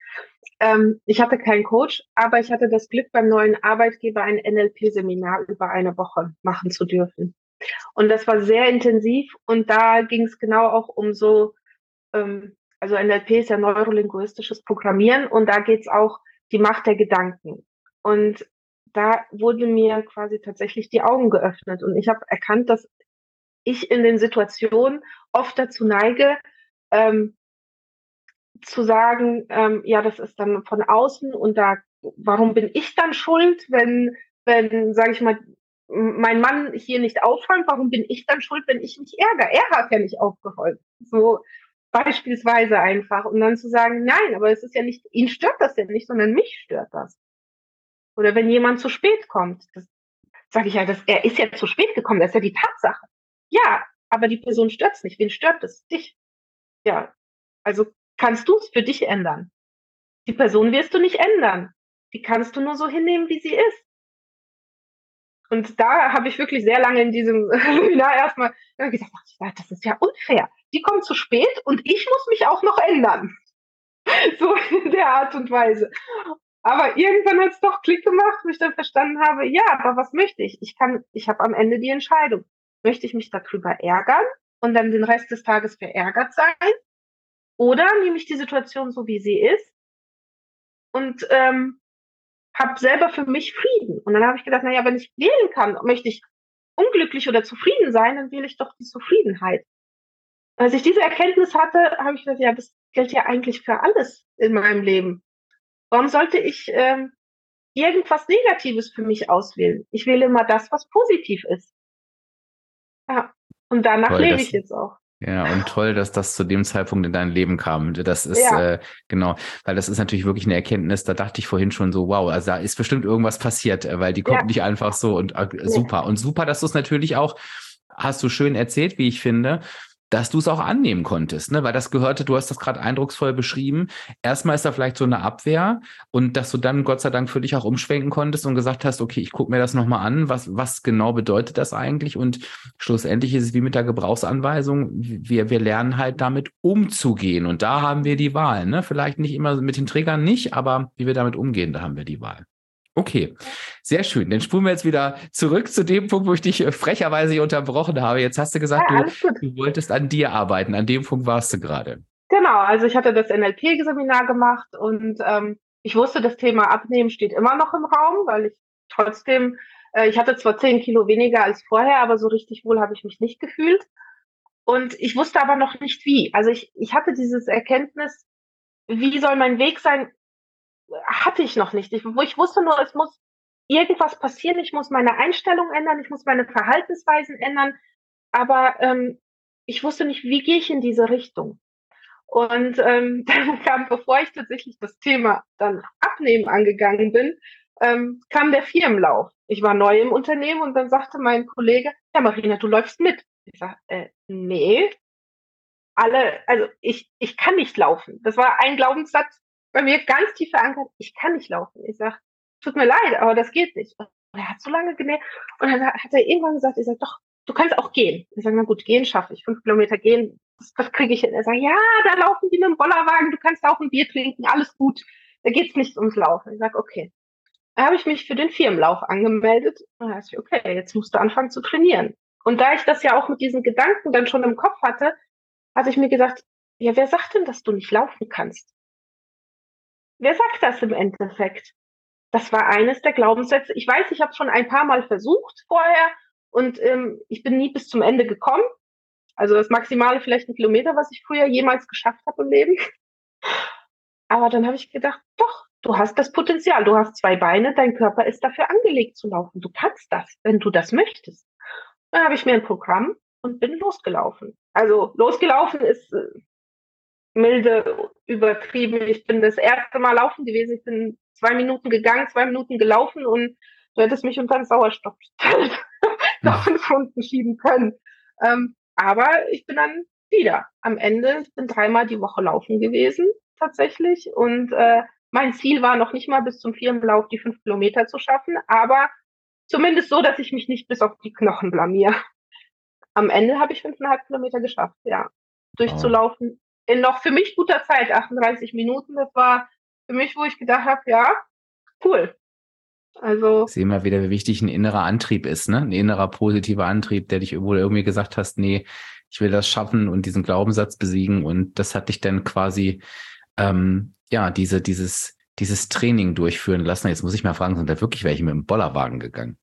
Ähm, ich hatte keinen Coach, aber ich hatte das Glück, beim neuen Arbeitgeber ein NLP-Seminar über eine Woche machen zu dürfen. Und das war sehr intensiv und da ging es genau auch um so ähm, also NLP ist ja neurolinguistisches Programmieren und da geht es auch die Macht der Gedanken. Und da wurde mir quasi tatsächlich die Augen geöffnet und ich habe erkannt, dass ich in den Situationen oft dazu neige, ähm, zu sagen, ähm, ja, das ist dann von außen und da, warum bin ich dann schuld, wenn, wenn, sage ich mal, mein Mann hier nicht aufräumt, warum bin ich dann schuld, wenn ich mich ärgere? Er hat ja nicht aufgeräumt. So, Beispielsweise einfach. Und dann zu sagen, nein, aber es ist ja nicht, ihn stört das ja nicht, sondern mich stört das. Oder wenn jemand zu spät kommt, das sage ich ja, das, er ist ja zu spät gekommen, das ist ja die Tatsache. Ja, aber die Person stört es nicht. Wen stört es? Dich. Ja, also kannst du es für dich ändern. Die Person wirst du nicht ändern. Die kannst du nur so hinnehmen, wie sie ist. Und da habe ich wirklich sehr lange in diesem [LAUGHS] Seminar erstmal gesagt, das ist ja unfair die kommt zu spät und ich muss mich auch noch ändern. [LAUGHS] So in der Art und Weise. Aber irgendwann hat es doch Klick gemacht, wo ich dann verstanden habe, ja, aber was möchte ich? Ich kann, ich habe am Ende die Entscheidung. Möchte ich mich darüber ärgern und dann den Rest des Tages verärgert sein? Oder nehme ich die Situation so, wie sie ist und ähm, habe selber für mich Frieden. Und dann habe ich gedacht, naja, wenn ich wählen kann, möchte ich unglücklich oder zufrieden sein, dann wähle ich doch die Zufriedenheit. Als ich diese Erkenntnis hatte, habe ich gedacht, ja, das gilt ja eigentlich für alles in meinem Leben. Warum sollte ich ähm, irgendwas Negatives für mich auswählen? Ich wähle immer das, was positiv ist. Ja, und danach toll, lebe ich jetzt auch. Ja, und toll, dass das zu dem Zeitpunkt in dein Leben kam. Das ist ja. äh, genau, weil das ist natürlich wirklich eine Erkenntnis. Da dachte ich vorhin schon so, wow, also da ist bestimmt irgendwas passiert, äh, weil die kommt ja. nicht einfach so und äh, super. Und super, dass du es natürlich auch, hast du schön erzählt, wie ich finde, dass du es auch annehmen konntest, ne? Weil das gehörte, du hast das gerade eindrucksvoll beschrieben. Erstmal ist da vielleicht so eine Abwehr und dass du dann Gott sei Dank für dich auch umschwenken konntest und gesagt hast, okay, ich gucke mir das nochmal an, was, was genau bedeutet das eigentlich? Und schlussendlich ist es wie mit der Gebrauchsanweisung, wir, wir lernen halt damit umzugehen. Und da haben wir die Wahl, ne? Vielleicht nicht immer mit den Triggern nicht, aber wie wir damit umgehen, da haben wir die Wahl. Okay, sehr schön. Dann spulen wir jetzt wieder zurück zu dem Punkt, wo ich dich äh, frecherweise unterbrochen habe. Jetzt hast du gesagt, ja, du, du, wolltest an dir arbeiten. An dem Punkt warst du gerade. Genau, also ich hatte das NLP-Seminar gemacht und ähm, ich wusste, das Thema Abnehmen steht immer noch im Raum, weil ich trotzdem, äh, ich hatte zwar zehn Kilo weniger als vorher, aber so richtig wohl habe ich mich nicht gefühlt. Und ich wusste aber noch nicht wie. Also ich, ich hatte dieses Erkenntnis, wie soll mein Weg sein, hatte ich noch nicht. Ich, ich wusste nur, es muss irgendwas passieren, ich muss meine Einstellung ändern, ich muss meine Verhaltensweisen ändern, aber ähm, ich wusste nicht, wie gehe ich in diese Richtung. Und ähm, [LAUGHS] dann kam, bevor ich tatsächlich das Thema dann abnehmen angegangen bin, ähm, kam der Firmenlauf. Ich war neu im Unternehmen und dann sagte mein Kollege, ja Marina, du läufst mit. Ich sage, äh, nee, alle, also ich, ich kann nicht laufen. Das war ein Glaubenssatz, bei mir ganz tief verankert, ich kann nicht laufen. Ich sag, tut mir leid, aber das geht nicht. Und er hat so lange genäht und dann hat er irgendwann gesagt, ich sag, doch, du kannst auch gehen. Ich sage, na gut, gehen schaffe ich. Fünf Kilometer gehen, das, das kriege ich hin. Er sagt, ja, da laufen die mit dem Bollerwagen, du kannst auch ein Bier trinken, alles gut. Da geht's nicht ums Laufen. Ich sag, okay. Da habe ich mich für den Firmenlauf angemeldet. Und da ich, okay, jetzt musst du anfangen zu trainieren. Und da ich das ja auch mit diesen Gedanken dann schon im Kopf hatte, hatte ich mir gesagt, ja, wer sagt denn, dass du nicht laufen kannst? Wer sagt das im Endeffekt? Das war eines der Glaubenssätze. Ich weiß, ich habe schon ein paar Mal versucht vorher und ähm, ich bin nie bis zum Ende gekommen. Also das Maximale vielleicht ein Kilometer, was ich früher jemals geschafft habe im Leben. Aber dann habe ich gedacht, doch, du hast das Potenzial, du hast zwei Beine, dein Körper ist dafür angelegt zu laufen. Du kannst das, wenn du das möchtest. Dann habe ich mir ein Programm und bin losgelaufen. Also losgelaufen ist äh, milde übertrieben. Ich bin das erste Mal laufen gewesen. Ich bin zwei Minuten gegangen, zwei Minuten gelaufen und du hättest mich unter den Sauerstoff [LAUGHS] nach fünf Stunden schieben können. Ähm, aber ich bin dann wieder am Ende. Ich bin dreimal die Woche laufen gewesen, tatsächlich. Und äh, mein Ziel war noch nicht mal bis zum Firmenlauf die fünf Kilometer zu schaffen, aber zumindest so, dass ich mich nicht bis auf die Knochen blamier. Am Ende habe ich fünfeinhalb Kilometer geschafft, ja. Durchzulaufen in noch für mich guter Zeit, 38 Minuten. Das war für mich, wo ich gedacht habe, ja, cool. Also. Sehen wir wieder, wie wichtig ein innerer Antrieb ist, ne? Ein innerer positiver Antrieb, der dich, wo du irgendwie gesagt hast, nee, ich will das schaffen und diesen Glaubenssatz besiegen. Und das hat dich dann quasi, ähm, ja, diese, dieses, dieses Training durchführen lassen. Jetzt muss ich mal fragen, sind da wirklich welche mit dem Bollerwagen gegangen?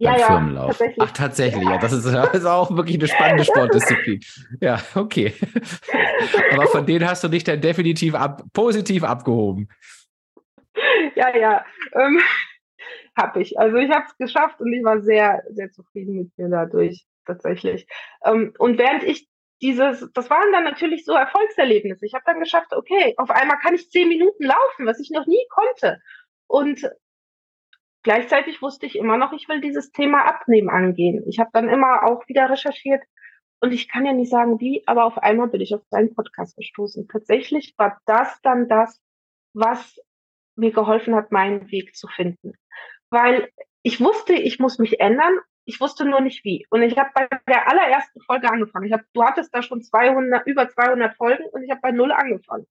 Ja, ja, Firmenlauf. Tatsächlich. Ach, tatsächlich, ja. Das ist, das ist auch wirklich eine spannende [LAUGHS] Sportdisziplin. Ja, okay. [LAUGHS] Aber von denen hast du dich dann definitiv ab, positiv abgehoben. Ja, ja. Ähm, [LAUGHS] habe ich. Also ich habe es geschafft und ich war sehr, sehr zufrieden mit mir dadurch, tatsächlich. Ähm, und während ich dieses, das waren dann natürlich so Erfolgserlebnisse. Ich habe dann geschafft, okay, auf einmal kann ich zehn Minuten laufen, was ich noch nie konnte. Und Gleichzeitig wusste ich immer noch, ich will dieses Thema Abnehmen angehen. Ich habe dann immer auch wieder recherchiert und ich kann ja nicht sagen wie, aber auf einmal bin ich auf deinen Podcast gestoßen. Tatsächlich war das dann das, was mir geholfen hat, meinen Weg zu finden. Weil ich wusste, ich muss mich ändern, ich wusste nur nicht wie. Und ich habe bei der allerersten Folge angefangen. Ich hab, du hattest da schon 200, über 200 Folgen und ich habe bei null angefangen.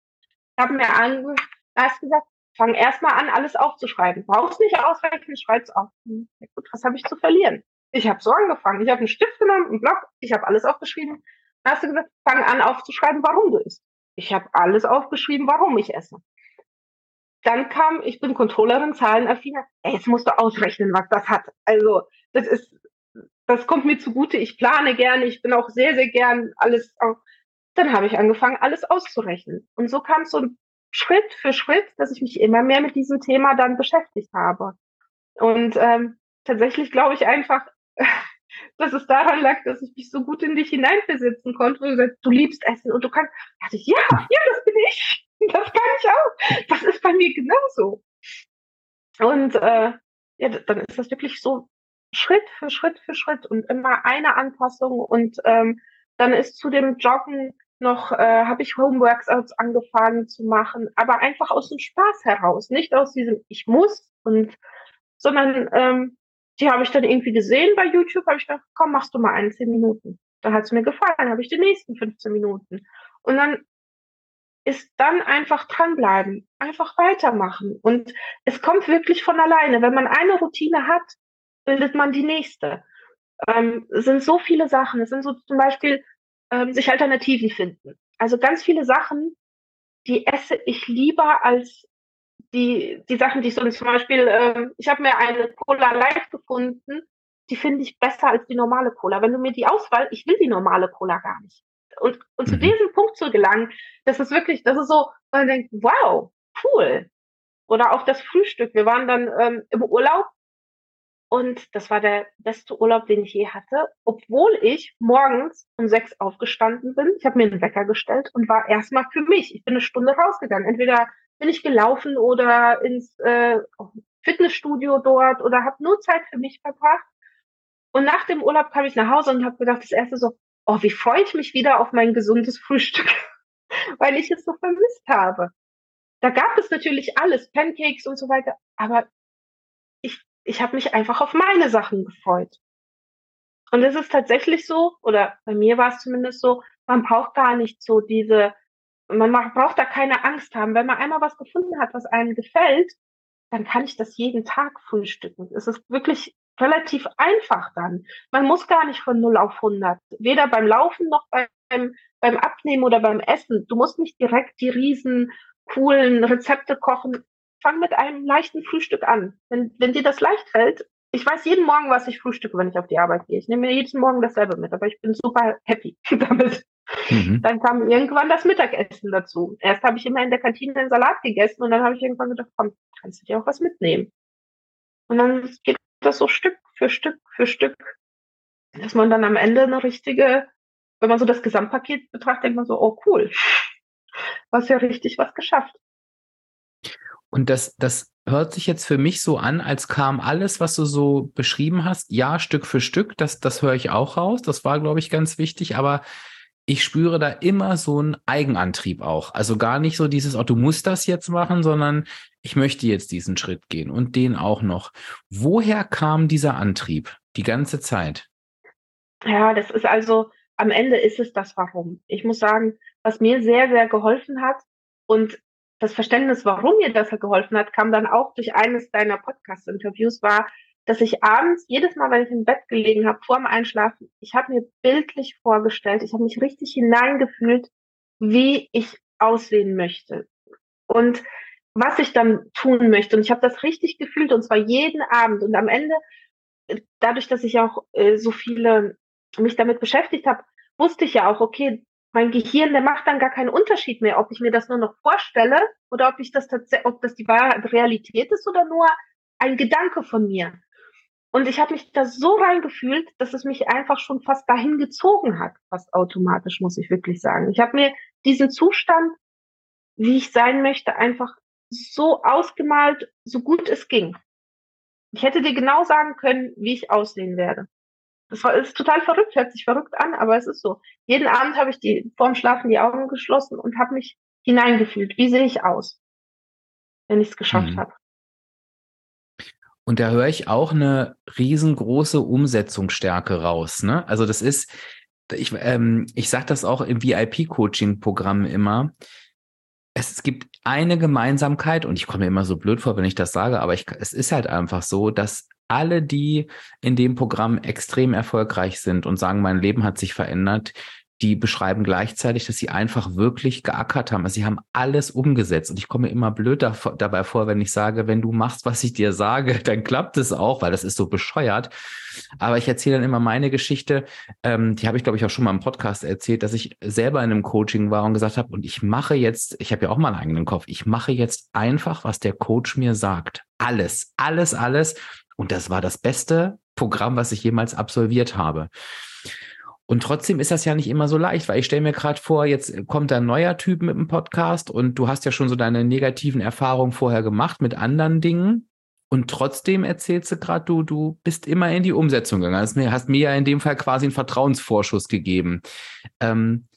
Ich habe mir ange, erst gesagt, fang erstmal an, alles aufzuschreiben. Brauchst nicht ausrechnen, schreib's auf. Hm, ja gut, was habe ich zu verlieren? Ich habe so angefangen. Ich habe einen Stift genommen, einen Block, ich habe alles aufgeschrieben. Dann hast du gesagt, fang an aufzuschreiben, warum du isst. Ich habe alles aufgeschrieben, warum ich esse. Dann kam, ich bin Controllerin, Zahlenaffiner. Ey, jetzt musst du ausrechnen, was das hat. Also, das ist, das kommt mir zugute. Ich plane gerne, ich bin auch sehr, sehr gern alles auf. Dann habe ich angefangen, alles auszurechnen. Und so kam es so Schritt für Schritt, dass ich mich immer mehr mit diesem Thema dann beschäftigt habe. Und ähm, tatsächlich glaube ich einfach, [LAUGHS] dass es daran lag, dass ich mich so gut in dich hineinversetzen konnte. Und gesagt, du liebst Essen und du kannst. Da dachte ich, ja, ja, das bin ich. [LAUGHS] Das kann ich auch. Das ist bei mir genauso. Und äh, ja, dann ist das wirklich so Schritt für Schritt für Schritt und immer eine Anpassung und ähm, Dann ist zu dem Joggen noch, äh, habe ich Homeworkouts angefangen zu machen, aber einfach aus dem Spaß heraus, nicht aus diesem Ich muss und, sondern ähm, die habe ich dann irgendwie gesehen bei YouTube, habe ich gedacht, komm, machst du mal einen, zehn Minuten. Da hat es mir gefallen, habe ich die nächsten 15 Minuten. Und dann ist dann einfach dranbleiben, einfach weitermachen. Und es kommt wirklich von alleine. Wenn man eine Routine hat, bildet man die nächste. Ähm, es sind so viele Sachen. Es sind so zum Beispiel ähm, sich Alternativen finden. Also ganz viele Sachen, die esse ich lieber als die, die Sachen, die ich so zum Beispiel, ähm, ich habe mir eine Cola Light gefunden, die finde ich besser als die normale Cola. Wenn du mir die Auswahl, ich will die normale Cola gar nicht. Und, und zu mhm. diesem Punkt zu gelangen, das ist wirklich, das ist so, man denkt, wow, cool. Oder auch das Frühstück. Wir waren dann ähm, im Urlaub und das war der beste Urlaub, den ich je hatte, obwohl ich morgens um sechs aufgestanden bin. Ich habe mir einen Wecker gestellt und war erstmal für mich. Ich bin eine Stunde rausgegangen. Entweder bin ich gelaufen oder ins äh, Fitnessstudio dort oder habe nur Zeit für mich verbracht. Und nach dem Urlaub kam ich nach Hause und habe gedacht, das erste so, oh, wie freue ich mich wieder auf mein gesundes [LAUGHS] Frühstück, weil ich es so vermisst habe. Da gab es natürlich alles, Pancakes und so weiter, aber ich habe mich einfach auf meine Sachen gefreut. Und es ist tatsächlich so, oder bei mir war es zumindest so, man braucht gar nicht so diese, man braucht da keine Angst haben. Wenn man einmal was gefunden hat, was einem gefällt, dann kann ich das jeden Tag frühstücken. Es ist wirklich relativ einfach dann. Man muss gar nicht von 0 auf 100. Weder beim Laufen noch beim, beim Abnehmen oder beim Essen. Du musst nicht direkt die riesen coolen Rezepte kochen fang mit einem leichten Frühstück an. Wenn, wenn dir das leicht fällt, ich weiß jeden Morgen, was ich frühstücke, wenn ich auf die Arbeit gehe. Ich nehme mir jeden Morgen dasselbe mit, aber ich bin super happy [LAUGHS] damit. Mhm. Dann kam irgendwann das Mittagessen dazu. Erst habe ich immer in der Kantine den Salat gegessen und dann habe ich irgendwann gedacht, komm, kannst du dir auch was mitnehmen. Und dann geht das so Stück für Stück für Stück, dass man dann am Ende eine richtige, wenn man so das Gesamtpaket betrachtet, denkt man so, oh cool, [LAUGHS] was ja richtig was geschafft. Und das, das hört sich jetzt für mich so an, als kam alles, was du so beschrieben hast, ja, Stück für Stück. Das, das höre ich auch raus. Das war, glaube ich, ganz wichtig. Aber ich spüre da immer so einen Eigenantrieb auch. Also gar nicht so dieses, oh, du musst das jetzt machen, sondern ich möchte jetzt diesen Schritt gehen und den auch noch. Woher kam dieser Antrieb die ganze Zeit? Ja, das ist also, am Ende ist es das Warum. Ich muss sagen, was mir sehr, sehr geholfen hat und das Verständnis, warum mir das geholfen hat, kam dann auch durch eines deiner Podcast-Interviews, war, dass ich abends, jedes Mal, wenn ich im Bett gelegen habe, vor dem Einschlafen, ich habe mir bildlich vorgestellt, ich habe mich richtig hineingefühlt, wie ich aussehen möchte und was ich dann tun möchte. Und ich habe das richtig gefühlt, und zwar jeden Abend. Und am Ende, dadurch, dass ich auch äh, so viele mich damit beschäftigt habe, wusste ich ja auch, okay, mein Gehirn, der macht dann gar keinen Unterschied mehr, ob ich mir das nur noch vorstelle oder ob ich das tatsächlich, ob das die wahre Realität ist oder nur ein Gedanke von mir. Und ich habe mich da so reingefühlt, dass es mich einfach schon fast dahin gezogen hat, fast automatisch, muss ich wirklich sagen. Ich habe mir diesen Zustand, wie ich sein möchte, einfach so ausgemalt, so gut es ging. Ich hätte dir genau sagen können, wie ich aussehen werde. Das war, ist total verrückt, hört sich verrückt an, aber es ist so. Jeden Abend habe ich die vorm Schlafen die Augen geschlossen und habe mich hineingefühlt. Wie sehe ich aus, wenn ich es geschafft mhm. habe? Und da höre ich auch eine riesengroße Umsetzungsstärke raus. Ne? Also das ist, ich, ähm, ich sage das auch im VIP-Coaching-Programm immer. Es, gibt eine Gemeinsamkeit, und ich komme mir immer so blöd vor, wenn ich das sage, aber ich, es ist halt einfach so, dass alle, die in dem Programm extrem erfolgreich sind und sagen, mein Leben hat sich verändert, die beschreiben gleichzeitig, dass sie einfach wirklich geackert haben. Also sie haben alles umgesetzt. Und ich komme immer blöd da, dabei vor, wenn ich sage, wenn du machst, was ich dir sage, [LAUGHS] dann klappt es auch, weil das ist so bescheuert. Aber ich erzähle dann immer meine Geschichte, ähm, die habe ich, glaube ich, auch schon mal im Podcast erzählt, dass ich selber in einem Coaching war und gesagt habe, und ich mache jetzt, ich habe ja auch mal einen eigenen Kopf, ich mache jetzt einfach, was der Coach mir sagt. Alles, alles, alles. Und das war das beste Programm, was ich jemals absolviert habe. Und trotzdem ist das ja nicht immer so leicht, weil ich stelle mir gerade vor, jetzt kommt ein neuer Typ mit dem Podcast und du hast ja schon so deine negativen Erfahrungen vorher gemacht mit anderen Dingen. Und trotzdem erzählst du gerade, du, du bist immer in die Umsetzung gegangen. Hast mir, hast mir ja in dem Fall quasi einen Vertrauensvorschuss gegeben. Ähm,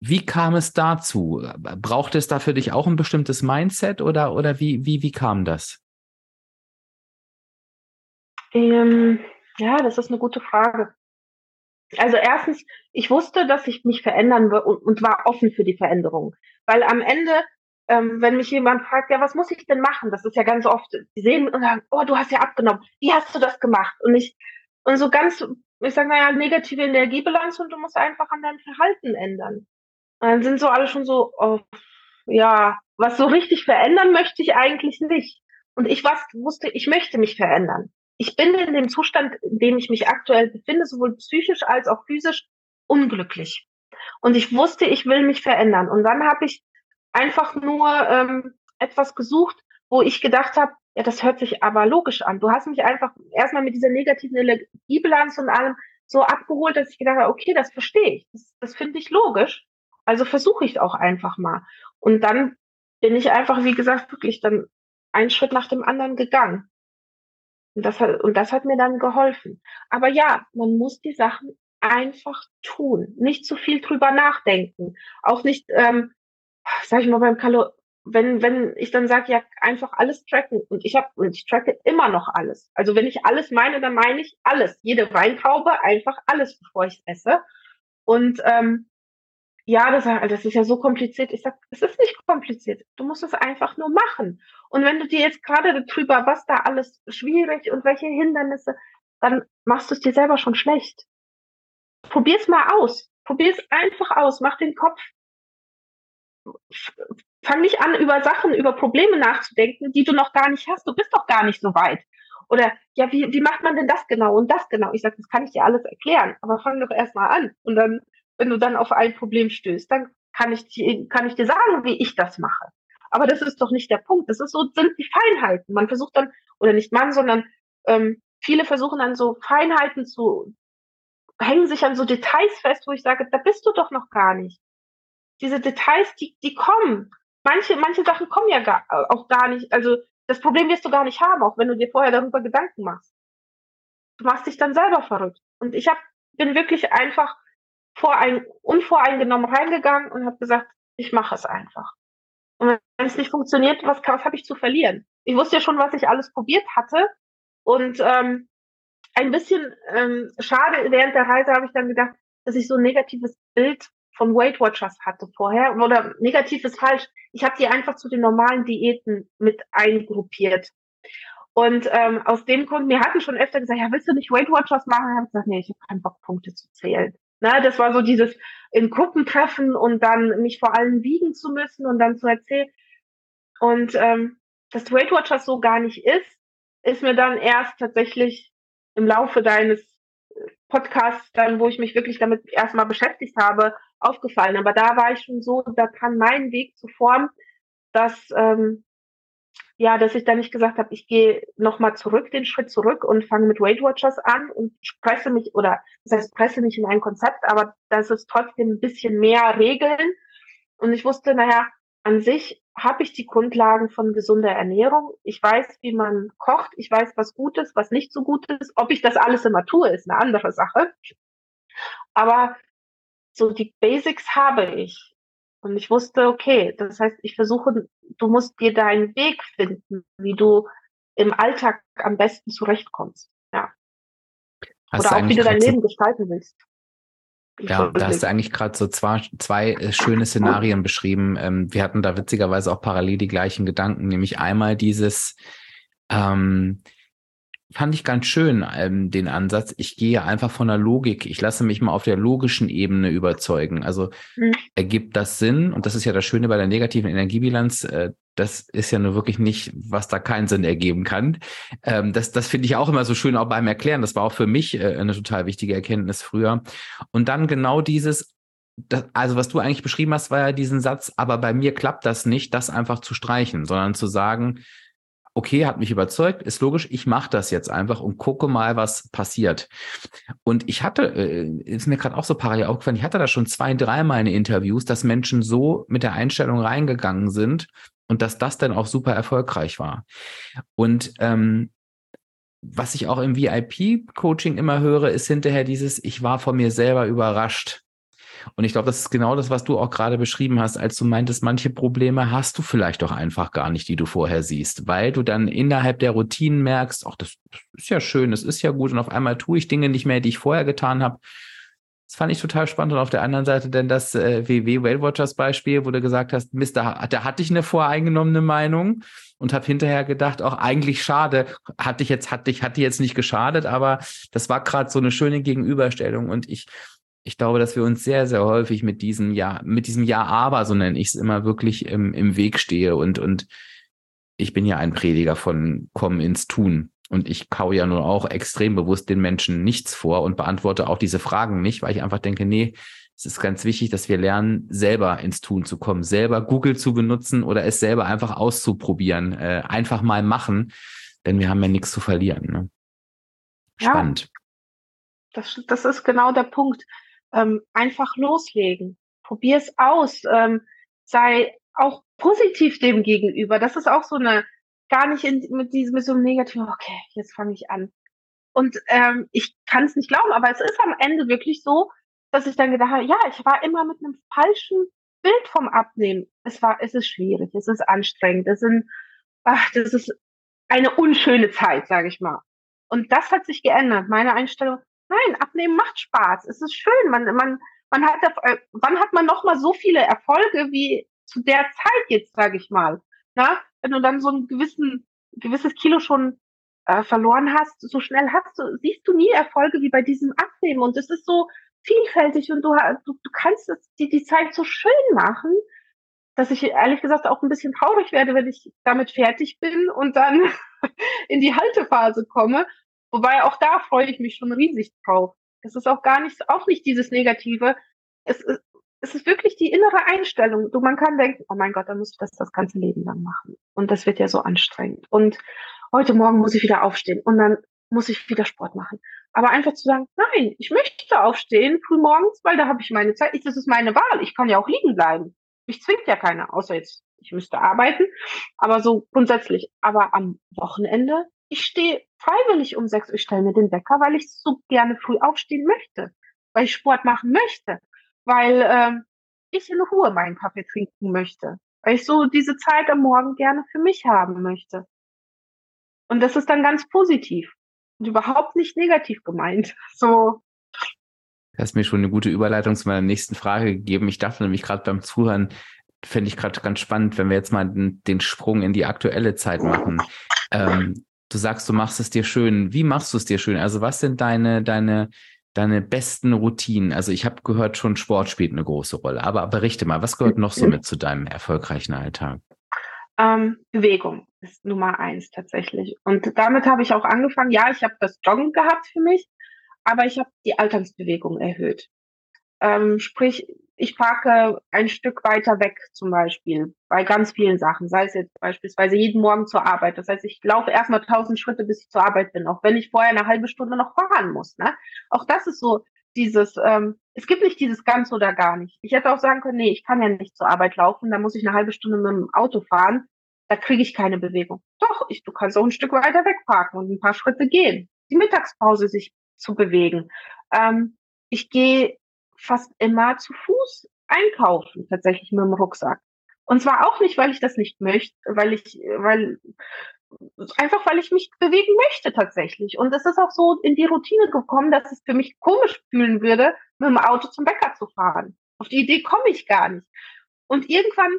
wie kam es dazu? Braucht es da für dich auch ein bestimmtes Mindset oder, oder wie, wie, wie kam das? Ähm, ja, das ist eine gute Frage. Also erstens, ich wusste, dass ich mich verändern will und, war offen für die Veränderung. Weil am Ende, ähm, wenn mich jemand fragt, ja, was muss ich denn machen? Das ist ja ganz oft, die sehen und sagen, oh, du hast ja abgenommen. Wie hast du das gemacht? Und ich, und so ganz, ich sage, naja, negative Energiebilanz und du musst einfach an deinem Verhalten ändern. Und dann sind so alle schon so, oh, ja, was so richtig verändern möchte ich eigentlich nicht. Und ich was, wusste, ich möchte mich verändern ich bin in dem Zustand, in dem ich mich aktuell befinde, sowohl psychisch als auch physisch, unglücklich. Und ich wusste, ich will mich verändern. Und dann habe ich einfach nur ähm, etwas gesucht, wo ich gedacht habe, ja, das hört sich aber logisch an. Du hast mich einfach erstmal mit dieser negativen Energiebilanz und allem so abgeholt, dass ich gedacht habe, okay, das verstehe ich. Das, das finde ich logisch. Also versuche ich auch einfach mal. Und dann bin ich einfach, wie gesagt, wirklich dann einen Schritt nach dem anderen gegangen. Und das, hat, und das hat mir dann geholfen. Aber ja, man muss die Sachen einfach tun, nicht zu viel drüber nachdenken. Auch nicht, ähm, sag ich mal, beim Kalo, wenn, wenn ich dann sage, ja, einfach alles tracken. Und ich habe, und ich tracke immer noch alles. Also wenn ich alles meine, dann meine ich alles. Jede Weintraube, einfach alles, bevor ich es esse. Und ähm, ja, das, das ist ja so kompliziert. Ich sag, es ist nicht kompliziert. Du musst es einfach nur machen. Und wenn du dir jetzt gerade darüber, was da alles schwierig und welche Hindernisse, dann machst du es dir selber schon schlecht. Probier's mal aus. Probier's einfach aus. Mach den Kopf. Fang nicht an, über Sachen, über Probleme nachzudenken, die du noch gar nicht hast. Du bist doch gar nicht so weit. Oder ja, wie, wie macht man denn das genau und das genau? Ich sage, das kann ich dir alles erklären, aber fang doch erstmal an. Und dann wenn du dann auf ein Problem stößt, dann kann ich, kann ich dir sagen, wie ich das mache. Aber das ist doch nicht der Punkt. Das ist so, sind die Feinheiten. Man versucht dann, oder nicht man, sondern ähm, viele versuchen dann so Feinheiten zu, hängen sich an so Details fest, wo ich sage, da bist du doch noch gar nicht. Diese Details, die, die kommen. Manche, manche Sachen kommen ja gar, auch gar nicht. Also das Problem wirst du gar nicht haben, auch wenn du dir vorher darüber Gedanken machst. Du machst dich dann selber verrückt. Und ich hab, bin wirklich einfach vorein, unvoreingenommen reingegangen und habe gesagt, ich mache es einfach. Und wenn es nicht funktioniert, was, was habe ich zu verlieren? Ich wusste ja schon, was ich alles probiert hatte. Und ähm, ein bisschen ähm, schade während der Reise habe ich dann gedacht, dass ich so ein negatives Bild von Weight Watchers hatte vorher. Oder negativ ist falsch. Ich habe die einfach zu den normalen Diäten mit eingruppiert. Und ähm, aus dem Grund, mir hatten schon öfter gesagt, ja, willst du nicht Weight Watchers machen? Ich habe gesagt, nee, ich habe keinen Bock, Punkte zu zählen. Na, das war so dieses in Gruppen treffen und dann mich vor allem wiegen zu müssen und dann zu erzählen. Und ähm, dass Weight Watchers so gar nicht ist, ist mir dann erst tatsächlich im Laufe deines äh, Podcasts, dann, wo ich mich wirklich damit erstmal beschäftigt habe, aufgefallen. Aber da war ich schon so, da kann mein Weg zu Form, dass ähm, ja, dass ich dann nicht gesagt habe, ich gehe nochmal zurück, den Schritt zurück und fange mit Weight Watchers an und presse mich oder das heißt presse mich in ein Konzept, aber das ist trotzdem ein bisschen mehr Regeln. Und ich wusste, naja, an sich habe ich die Grundlagen von gesunder Ernährung. Ich weiß, wie man kocht. Ich weiß, was gut ist, was nicht so gut ist. Ob ich das alles immer tue, ist eine andere Sache. Aber so die Basics habe ich. Und ich wusste, okay, das heißt, ich versuche, du musst dir deinen Weg finden, wie du im Alltag am besten zurechtkommst. Ja. Hast Oder auch, wie du dein Leben so, gestalten willst. Ja, da hast du eigentlich gerade so zwei, zwei äh, schöne Szenarien beschrieben. Ähm, wir hatten da witzigerweise auch parallel die gleichen Gedanken, nämlich einmal dieses, ähm, fand ich ganz schön, ähm, den Ansatz. Ich gehe einfach von der Logik. Ich lasse mich mal auf der logischen Ebene überzeugen. Also mhm. ergibt das Sinn? Und das ist ja das Schöne bei der negativen Energiebilanz. Äh, das ist ja nur wirklich nicht, was da keinen Sinn ergeben kann. Ähm, das das finde ich auch immer so schön, auch beim Erklären. Das war auch für mich äh, eine total wichtige Erkenntnis früher. Und dann genau dieses, das, also was du eigentlich beschrieben hast, war ja diesen Satz, aber bei mir klappt das nicht, das einfach zu streichen, sondern zu sagen, okay, hat mich überzeugt, ist logisch, ich mache das jetzt einfach und gucke mal, was passiert. Und ich hatte, äh, ist mir gerade auch so parallel aufgefallen, ich hatte da schon zwei, dreimal in Interviews, dass Menschen so mit der Einstellung reingegangen sind, und dass das dann auch super erfolgreich war. Und ähm, was ich auch im VIP-Coaching immer höre, ist hinterher dieses, ich war von mir selber überrascht. Und ich glaube, das ist genau das, was du auch gerade beschrieben hast, als du meintest, manche Probleme hast du vielleicht auch einfach gar nicht, die du vorher siehst, weil du dann innerhalb der Routinen merkst, ach, das ist ja schön, das ist ja gut und auf einmal tue ich Dinge nicht mehr, die ich vorher getan habe. Das fand ich total spannend. Und auf der anderen Seite denn das äh, WW Whale Watchers Beispiel, wo du gesagt hast, Mist, da, da hatte ich eine voreingenommene Meinung und habe hinterher gedacht, auch eigentlich schade, hatte ich jetzt, hatte ich, hatte jetzt nicht geschadet, aber das war gerade so eine schöne Gegenüberstellung. Und ich ich glaube, dass wir uns sehr, sehr häufig mit diesem Ja, mit diesem Ja, aber, so nenne ich es immer, wirklich im, im Weg stehe. Und, und ich bin ja ein Prediger von Kommen ins Tun. Und ich kau ja nur auch extrem bewusst den Menschen nichts vor und beantworte auch diese Fragen nicht, weil ich einfach denke, nee, es ist ganz wichtig, dass wir lernen, selber ins Tun zu kommen, selber Google zu benutzen oder es selber einfach auszuprobieren, äh, einfach mal machen, denn wir haben ja nichts zu verlieren. Ne? Spannend. Ja, das, das ist genau der Punkt ähm, einfach loslegen. Probier es aus. Ähm, sei auch positiv dem gegenüber. Das ist auch so eine, gar nicht in, mit diesem mit so einem negativen, okay, jetzt fange ich an. Und ähm, ich kann es nicht glauben, aber es ist am Ende wirklich so, dass ich dann gedacht habe, ja, ich war immer mit einem falschen Bild vom Abnehmen. Es war, es ist schwierig, es ist anstrengend, es sind, ach, das ist eine unschöne Zeit, sage ich mal. Und das hat sich geändert. Meine Einstellung, Nein, Abnehmen macht Spaß. Es ist schön. Man, man, man hat, äh, wann hat man noch mal so viele Erfolge wie zu der Zeit jetzt, sage ich mal. Na, wenn du dann so ein gewissen, gewisses Kilo schon äh, verloren hast, so schnell hast du, siehst du nie Erfolge wie bei diesem Abnehmen. Und es ist so vielfältig und du, du, du kannst es, die, die Zeit so schön machen, dass ich ehrlich gesagt auch ein bisschen traurig werde, wenn ich damit fertig bin und dann [LAUGHS] in die Haltephase komme Wobei auch da freue ich mich schon riesig drauf. Es ist auch gar nicht, auch nicht dieses Negative. Es ist, es ist wirklich die innere Einstellung. Du, man kann denken, oh mein Gott, dann muss ich das das ganze Leben lang machen. Und das wird ja so anstrengend. Und heute Morgen muss ich wieder aufstehen und dann muss ich wieder Sport machen. Aber einfach zu sagen, nein, ich möchte aufstehen früh morgens, weil da habe ich meine Zeit. Das ist meine Wahl. Ich kann ja auch liegen bleiben. Mich zwingt ja keiner, außer jetzt, ich müsste arbeiten. Aber so grundsätzlich. Aber am Wochenende ich stehe freiwillig um sechs Uhr, ich stelle mir den Wecker, weil ich so gerne früh aufstehen möchte, weil ich Sport machen möchte, weil ähm, ich in Ruhe meinen Kaffee trinken möchte, weil ich so diese Zeit am Morgen gerne für mich haben möchte. Und das ist dann ganz positiv und überhaupt nicht negativ gemeint. [LAUGHS] So. Du hast mir schon eine gute Überleitung zu meiner nächsten Frage gegeben. Ich dachte nämlich gerade beim Zuhören, fände ich gerade ganz spannend, wenn wir jetzt mal den, den Sprung in die aktuelle Zeit machen. Ähm, du sagst, du machst es dir schön. Wie machst du es dir schön? Also was sind deine, deine, deine besten Routinen? Also ich habe gehört, schon Sport spielt eine große Rolle. Aber berichte mal, was gehört noch so mit zu deinem erfolgreichen Alltag? Ähm, Bewegung ist Nummer eins tatsächlich. Und damit habe ich auch angefangen. Ja, ich habe das Joggen gehabt für mich, aber ich habe die Alltagsbewegung erhöht. Ähm, sprich, ich parke ein Stück weiter weg zum Beispiel bei ganz vielen Sachen, sei es jetzt beispielsweise jeden Morgen zur Arbeit. Das heißt, ich laufe erstmal tausend Schritte, bis ich zur Arbeit bin, auch wenn ich vorher eine halbe Stunde noch fahren muss. Ne? Auch das ist so dieses, ähm, es gibt nicht dieses ganz oder gar nicht. Ich hätte auch sagen können, nee, ich kann ja nicht zur Arbeit laufen, da muss ich eine halbe Stunde mit dem Auto fahren, da kriege ich keine Bewegung. Doch, ich, du kannst auch ein Stück weiter wegparken und ein paar Schritte gehen. Die Mittagspause sich zu bewegen. Ähm, ich gehe fast immer zu Fuß einkaufen, tatsächlich mit dem Rucksack. Und zwar auch nicht, weil ich das nicht möchte, weil ich, weil, einfach weil ich mich bewegen möchte tatsächlich. Und es ist auch so in die Routine gekommen, dass es für mich komisch fühlen würde, mit dem Auto zum Bäcker zu fahren. Auf die Idee komme ich gar nicht. Und irgendwann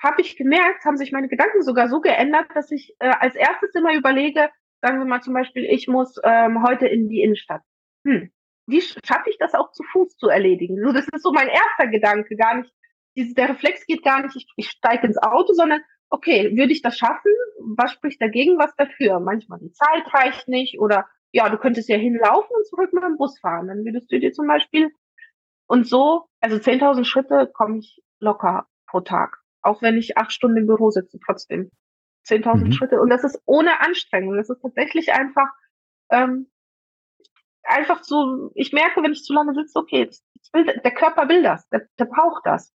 habe ich gemerkt, haben sich meine Gedanken sogar so geändert, dass ich äh, als erstes immer überlege, sagen wir mal zum Beispiel, ich muss ähm, heute in die Innenstadt. Hm, wie schaffe ich das auch zu Fuß zu erledigen? So, das ist so mein erster Gedanke, gar nicht, diese, der Reflex geht gar nicht, ich, ich steige ins Auto, sondern okay, würde ich das schaffen? Was spricht dagegen, was dafür? Manchmal die Zeit reicht nicht oder ja, du könntest ja hinlaufen und zurück mit dem Bus fahren. Dann würdest du dir zum Beispiel und so, also 10.000 Schritte komme ich locker pro Tag. Auch wenn ich acht Stunden im Büro sitze, trotzdem. 10.000 mhm. Schritte. Und das ist ohne Anstrengung. Das ist tatsächlich einfach ähm, einfach so, ich merke, wenn ich zu lange sitze, okay, will, der Körper will das, der, der braucht das.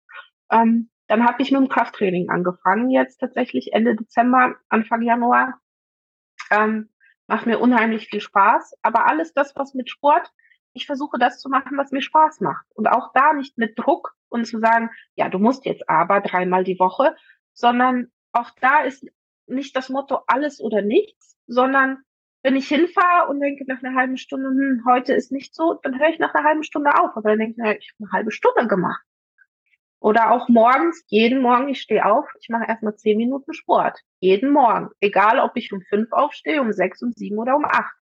Ähm, Dann habe ich mit dem Krafttraining angefangen, jetzt tatsächlich Ende Dezember, Anfang Januar. Ähm, macht mir unheimlich viel Spaß. Aber alles das, was mit Sport, ich versuche das zu machen, was mir Spaß macht. Und auch da nicht mit Druck und zu sagen, ja, du musst jetzt aber dreimal die Woche, sondern auch da ist nicht das Motto alles oder nichts, sondern wenn ich hinfahre und denke nach einer halben Stunde, hm, heute ist nicht so, dann höre ich nach einer halben Stunde auf. Aber dann denke ich, ich habe eine halbe Stunde gemacht. Oder auch morgens, jeden Morgen, ich stehe auf, ich mache erstmal zehn Minuten Sport. Jeden Morgen. Egal, ob ich um fünf aufstehe, um sechs, um sieben oder um acht.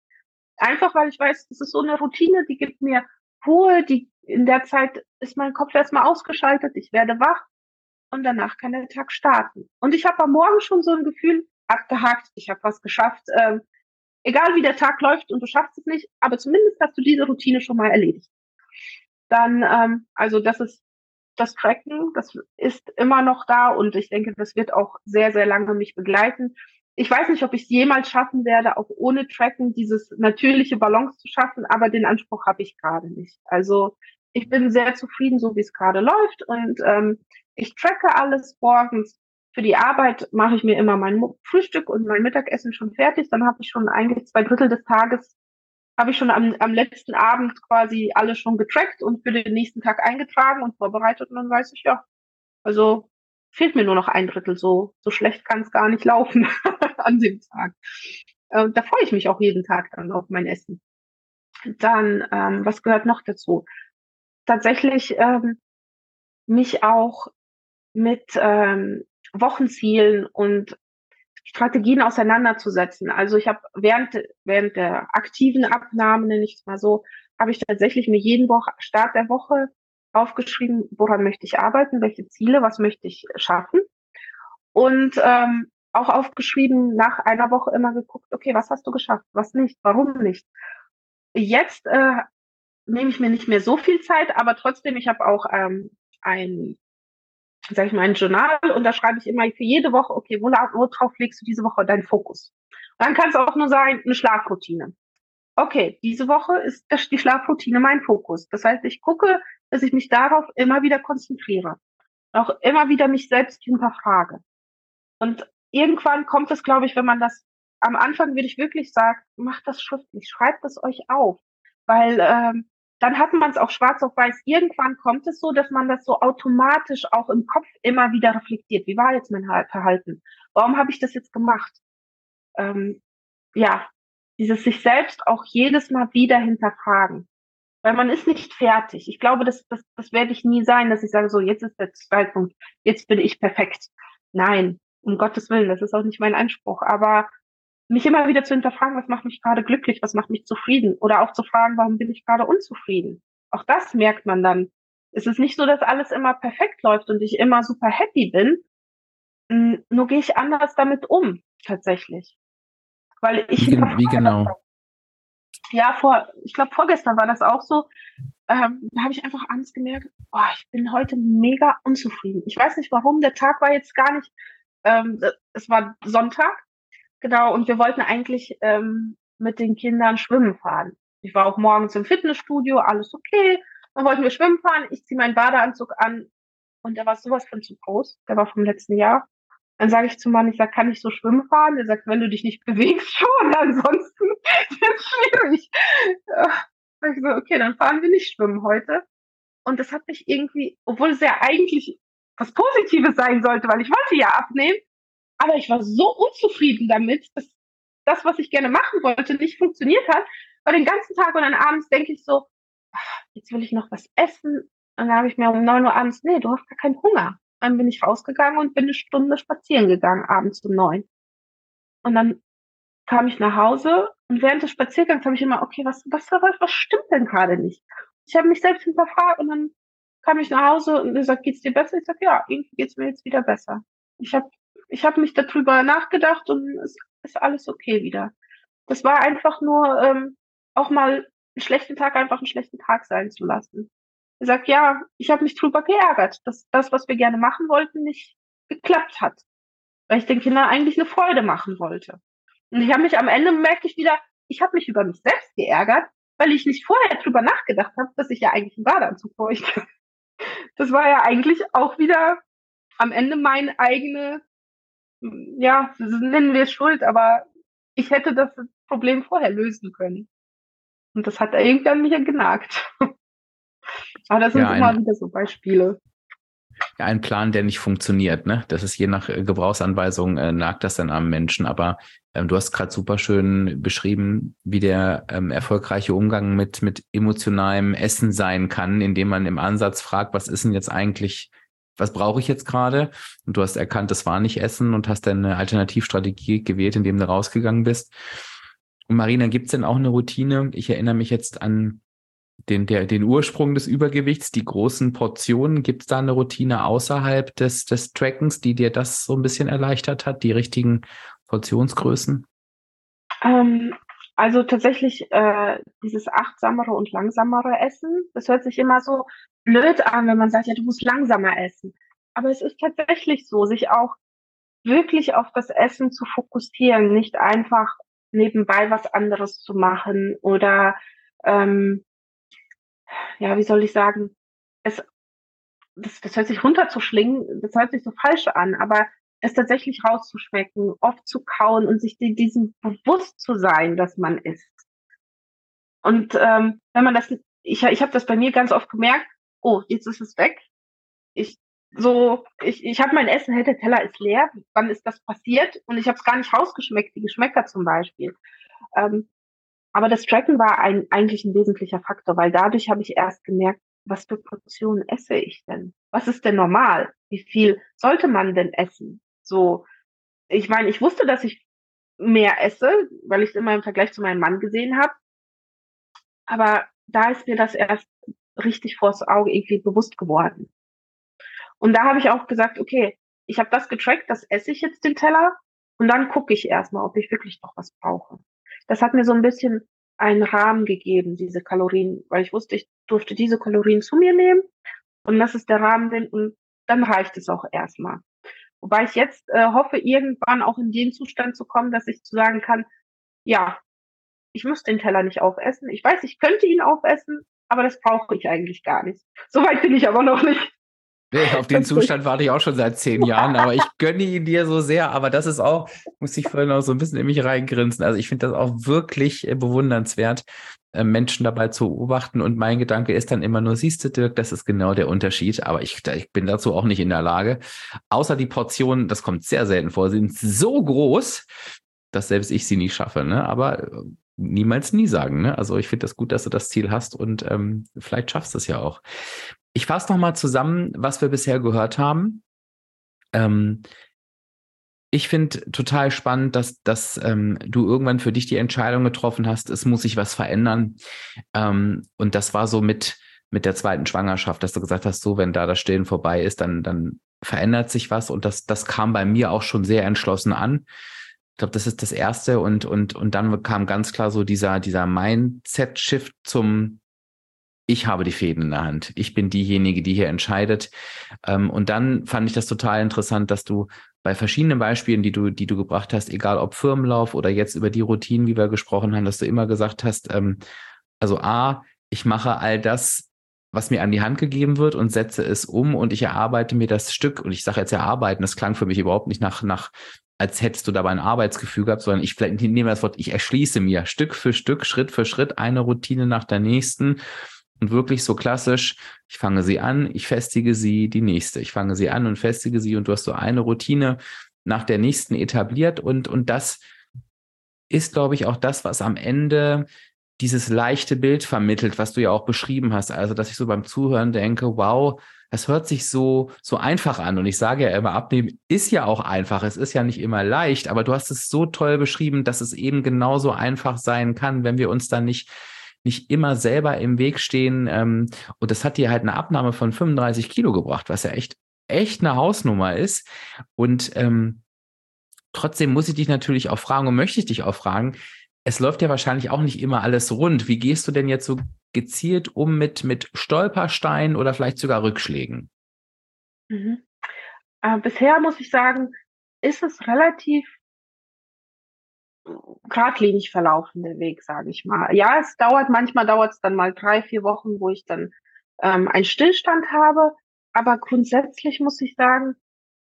Einfach, weil ich weiß, das ist so eine Routine, die gibt mir Ruhe, die in der Zeit ist mein Kopf erstmal ausgeschaltet, ich werde wach und danach kann der Tag starten. Und ich habe am Morgen schon so ein Gefühl, abgehakt, ich habe was geschafft. Ähm, egal wie der Tag läuft und du schaffst es nicht, aber zumindest hast du diese Routine schon mal erledigt. Dann, ähm, also das ist das Tracken, das ist immer noch da und ich denke, das wird auch sehr, sehr lange mich begleiten. Ich weiß nicht, ob ich es jemals schaffen werde, auch ohne Tracken dieses natürliche Balance zu schaffen, aber den Anspruch habe ich gerade nicht. Also ich bin sehr zufrieden, so wie es gerade läuft und ähm, ich tracke alles morgens. Für die Arbeit mache ich mir immer mein Frühstück und mein Mittagessen schon fertig. Dann habe ich schon eigentlich zwei Drittel des Tages habe ich schon am, am letzten Abend quasi alles schon getrackt und für den nächsten Tag eingetragen und vorbereitet und dann weiß ich ja, also fehlt mir nur noch ein Drittel, so, so schlecht kann es gar nicht laufen [LAUGHS] an dem Tag. Äh, da freue ich mich auch jeden Tag dann auf mein Essen. Dann, ähm, was gehört noch dazu? Tatsächlich ähm, mich auch mit ähm, Wochenzielen und Strategien auseinanderzusetzen. Also ich habe während, während der aktiven Abnahme, nenne ich es mal so, habe ich tatsächlich mir jeden Woche, Start der Woche aufgeschrieben, woran möchte ich arbeiten, welche Ziele, was möchte ich schaffen. Und ähm, auch aufgeschrieben, nach einer Woche immer geguckt, okay, was hast du geschafft, was nicht, warum nicht. Jetzt äh, nehme ich mir nicht mehr so viel Zeit, aber trotzdem, ich habe auch ähm, ein sag ich mal, ein Journal und da schreibe ich immer für jede Woche, okay, worauf legst du diese Woche deinen Fokus? Und dann kann es auch nur sein, eine Schlafroutine. Okay, diese Woche ist die Schlafroutine mein Fokus. Das heißt, ich gucke, dass ich mich darauf immer wieder konzentriere. Auch immer wieder mich selbst hinterfrage. Und irgendwann kommt es, glaube ich, wenn man das am Anfang würde ich wirklich sagen, macht das schriftlich, schreibt es euch auf. Weil ähm, dann hat man es auch schwarz auf weiß. Irgendwann kommt es so, dass man das so automatisch auch im Kopf immer wieder reflektiert. Wie war jetzt mein Verhalten? Warum habe ich das jetzt gemacht? Ähm, ja, dieses sich selbst auch jedes Mal wieder hinterfragen. Weil man ist nicht fertig. Ich glaube, das, das, das werde ich nie sein, dass ich sage, so, jetzt ist der Zeitpunkt, jetzt bin ich perfekt. Nein, um Gottes Willen, das ist auch nicht mein Anspruch. Aber mich immer wieder zu hinterfragen, was macht mich gerade glücklich, was macht mich zufrieden oder auch zu fragen, warum bin ich gerade unzufrieden. Auch das merkt man dann. Es ist nicht so, dass alles immer perfekt läuft und ich immer super happy bin. Hm, nur gehe ich anders damit um, tatsächlich. Weil ich. Wie, wie genau? Ja, vor, ich glaube, vorgestern war das auch so. Ähm, da habe ich einfach abends gemerkt, oh, ich bin heute mega unzufrieden. Ich weiß nicht warum, der Tag war jetzt gar nicht, ähm, es war Sonntag Genau, und wir wollten eigentlich ähm, mit den Kindern schwimmen fahren. Ich war auch morgens im Fitnessstudio, alles okay. Dann wollten wir schwimmen fahren. Ich ziehe meinen Badeanzug an und der war sowas von zu groß. Der war vom letzten Jahr. Dann sage ich zum Mann, ich sage, kann ich so schwimmen fahren? Der sagt, wenn du dich nicht bewegst, [LAUGHS] schon. Ansonsten [LAUGHS] wird schwierig. Ja, ich so, okay, dann fahren wir nicht schwimmen heute. Und das hat mich irgendwie, obwohl es ja eigentlich was Positives sein sollte, weil ich wollte ja abnehmen, aber ich war so unzufrieden damit, dass das, was ich gerne machen wollte, nicht funktioniert hat. Weil den ganzen Tag und dann abends denke ich so, ach, jetzt will ich noch was essen. Und dann habe ich mir um neun Uhr abends, nee, du hast gar keinen Hunger. Dann bin ich rausgegangen und bin eine Stunde spazieren gegangen, abends um neun. Und dann kam ich nach Hause und während des Spaziergangs habe ich immer, okay, was, was, was, was stimmt denn gerade nicht? Ich habe mich selbst hinterfragt und dann kam ich nach Hause und gesagt, geht's dir besser? Ich sage, ja, irgendwie geht's mir jetzt wieder besser. Ich habe ich habe mich darüber nachgedacht und es ist alles okay wieder. Das war einfach nur ähm, auch mal einen schlechten Tag einfach einen schlechten Tag sein zu lassen. Er sagt, ja, ich habe mich drüber geärgert, dass das, was wir gerne machen wollten, nicht geklappt hat. Weil ich den Kindern eigentlich eine Freude machen wollte. Und ich habe mich am Ende merke ich wieder, ich habe mich über mich selbst geärgert, weil ich nicht vorher drüber nachgedacht habe, dass ich ja eigentlich einen Badeanzug bräuchte. Das war ja eigentlich auch wieder am Ende meine eigene, ja, nennen wir es Schuld, aber ich hätte das Problem vorher lösen können. Und das hat irgendwie an mich genagt. [LAUGHS] aber das sind ja, immer wieder so Beispiele. Ja, ein Plan, der nicht funktioniert, ne? Das ist je nach äh, Gebrauchsanweisung, äh, nagt das dann am Menschen. Aber ähm, du hast gerade super schön beschrieben, wie der ähm, erfolgreiche Umgang mit, mit emotionalem Essen sein kann, indem man im Ansatz fragt, was ist denn jetzt eigentlich, was brauche ich jetzt gerade? Und du hast erkannt, das war nicht Essen und hast dann eine Alternativstrategie gewählt, indem du rausgegangen bist. Und Marina, gibt es denn auch eine Routine? Ich erinnere mich jetzt an den, der, den Ursprung des Übergewichts, die großen Portionen? Gibt es da eine Routine außerhalb des, des Trackens, die dir das so ein bisschen erleichtert hat, die richtigen Portionsgrößen? Ähm, also tatsächlich äh, dieses achtsamere und langsamere Essen, das hört sich immer so blöd an, wenn man sagt, ja, du musst langsamer essen. Aber es ist tatsächlich so, sich auch wirklich auf das Essen zu fokussieren, nicht einfach nebenbei was anderes zu machen oder ähm, ja, wie soll ich sagen, es, das, das hört sich runterzuschlingen, das hört sich so falsch an, aber es tatsächlich rauszuschmecken, oft zu kauen und sich diesem bewusst zu sein, dass man isst. Und ähm, wenn man das, ich, ich habe das bei mir ganz oft gemerkt, oh, jetzt ist es weg. Ich so, ich, ich habe mein Essen, hält der Teller ist leer. Wann ist das passiert? Und ich habe es gar nicht rausgeschmeckt, die Geschmäcker zum Beispiel. Ähm, aber das Tracken war ein, eigentlich ein wesentlicher Faktor, weil dadurch habe ich erst gemerkt, was für Portionen esse ich denn? Was ist denn normal? Wie viel sollte man denn essen? So, ich meine, ich wusste, dass ich mehr esse, weil ich es immer im Vergleich zu meinem Mann gesehen habe. Aber da ist mir das erst richtig vors Auge irgendwie bewusst geworden. Und da habe ich auch gesagt, okay, ich habe das getrackt, das esse ich jetzt den Teller und dann gucke ich erstmal, ob ich wirklich noch was brauche das hat mir so ein bisschen einen Rahmen gegeben, diese Kalorien, weil ich wusste, ich durfte diese Kalorien zu mir nehmen und das ist der Rahmen, denn, und dann reicht es auch erstmal. Wobei ich jetzt äh, hoffe, irgendwann auch in den Zustand zu kommen, dass ich zu sagen kann, ja, ich muss den Teller nicht aufessen. Ich weiß, ich könnte ihn aufessen, aber das brauche ich eigentlich gar nicht. Soweit bin ich aber noch nicht. Nee, auf den Zustand warte ich auch schon seit zehn Jahren, aber ich gönne ihn dir so sehr. Aber das ist auch, muss ich vorhin auch so ein bisschen in mich reingrinsen. Also ich finde das auch wirklich äh, bewundernswert, äh, Menschen dabei zu beobachten. Und mein Gedanke ist dann immer nur, siehst du, Dirk, das ist genau der Unterschied. Aber ich, ich bin dazu auch nicht in der Lage. Außer die Portionen, das kommt sehr selten vor, sind so groß, dass selbst ich sie nicht schaffe. Ne? Aber äh, niemals nie sagen. Ne? Also ich finde das gut, dass du das Ziel hast und ähm, vielleicht schaffst du es ja auch. Ich fasse nochmal zusammen, was wir bisher gehört haben. Ähm, ich finde total spannend, dass, dass ähm, du irgendwann für dich die Entscheidung getroffen hast, es muss sich was verändern. Ähm, und das war so mit, mit der zweiten Schwangerschaft, dass du gesagt hast, so, wenn da das Stillen vorbei ist, dann, dann verändert sich was. Und das, das kam bei mir auch schon sehr entschlossen an. Ich glaube, das ist das Erste. Und, und, und dann kam ganz klar so dieser, dieser Mindset-Shift zum, ich habe die Fäden in der Hand. Ich bin diejenige, die hier entscheidet. Ähm, und dann fand ich das total interessant, dass du bei verschiedenen Beispielen, die du, die du gebracht hast, egal ob Firmenlauf oder jetzt über die Routinen, wie wir gesprochen haben, dass du immer gesagt hast, ähm, also A, ich mache all das, was mir an die Hand gegeben wird und setze es um und ich erarbeite mir das Stück. Und ich sage jetzt erarbeiten, das klang für mich überhaupt nicht nach, nach als hättest du dabei ein Arbeitsgefühl gehabt, sondern ich vielleicht nehme das Wort, ich erschließe mir Stück für Stück, Schritt für Schritt eine Routine nach der nächsten und wirklich so klassisch, ich fange sie an, ich festige sie, die nächste. Ich fange sie an und festige sie und du hast so eine Routine nach der nächsten etabliert und, und das ist, glaube ich, auch das, was am Ende dieses leichte Bild vermittelt, was du ja auch beschrieben hast. Also, dass ich so beim Zuhören denke, wow, das hört sich so, so einfach an. Und ich sage ja immer, abnehmen ist ja auch einfach. Es ist ja nicht immer leicht, aber du hast es so toll beschrieben, dass es eben genauso einfach sein kann, wenn wir uns dann nicht nicht immer selber im Weg stehen. Ähm, und das hat dir halt eine Abnahme von 35 Kilo gebracht, was ja echt, echt eine Hausnummer ist. Und ähm, trotzdem muss ich dich natürlich auch fragen und möchte ich dich auch fragen, es läuft ja wahrscheinlich auch nicht immer alles rund. Wie gehst du denn jetzt so gezielt um mit, mit Stolpersteinen oder vielleicht sogar Rückschlägen? Mhm. Äh, bisher muss ich sagen, ist es relativ geradlinig verlaufende Weg, sage ich mal. Ja, es dauert, manchmal dauert es dann mal drei, vier Wochen, wo ich dann ähm, einen Stillstand habe. Aber grundsätzlich muss ich sagen,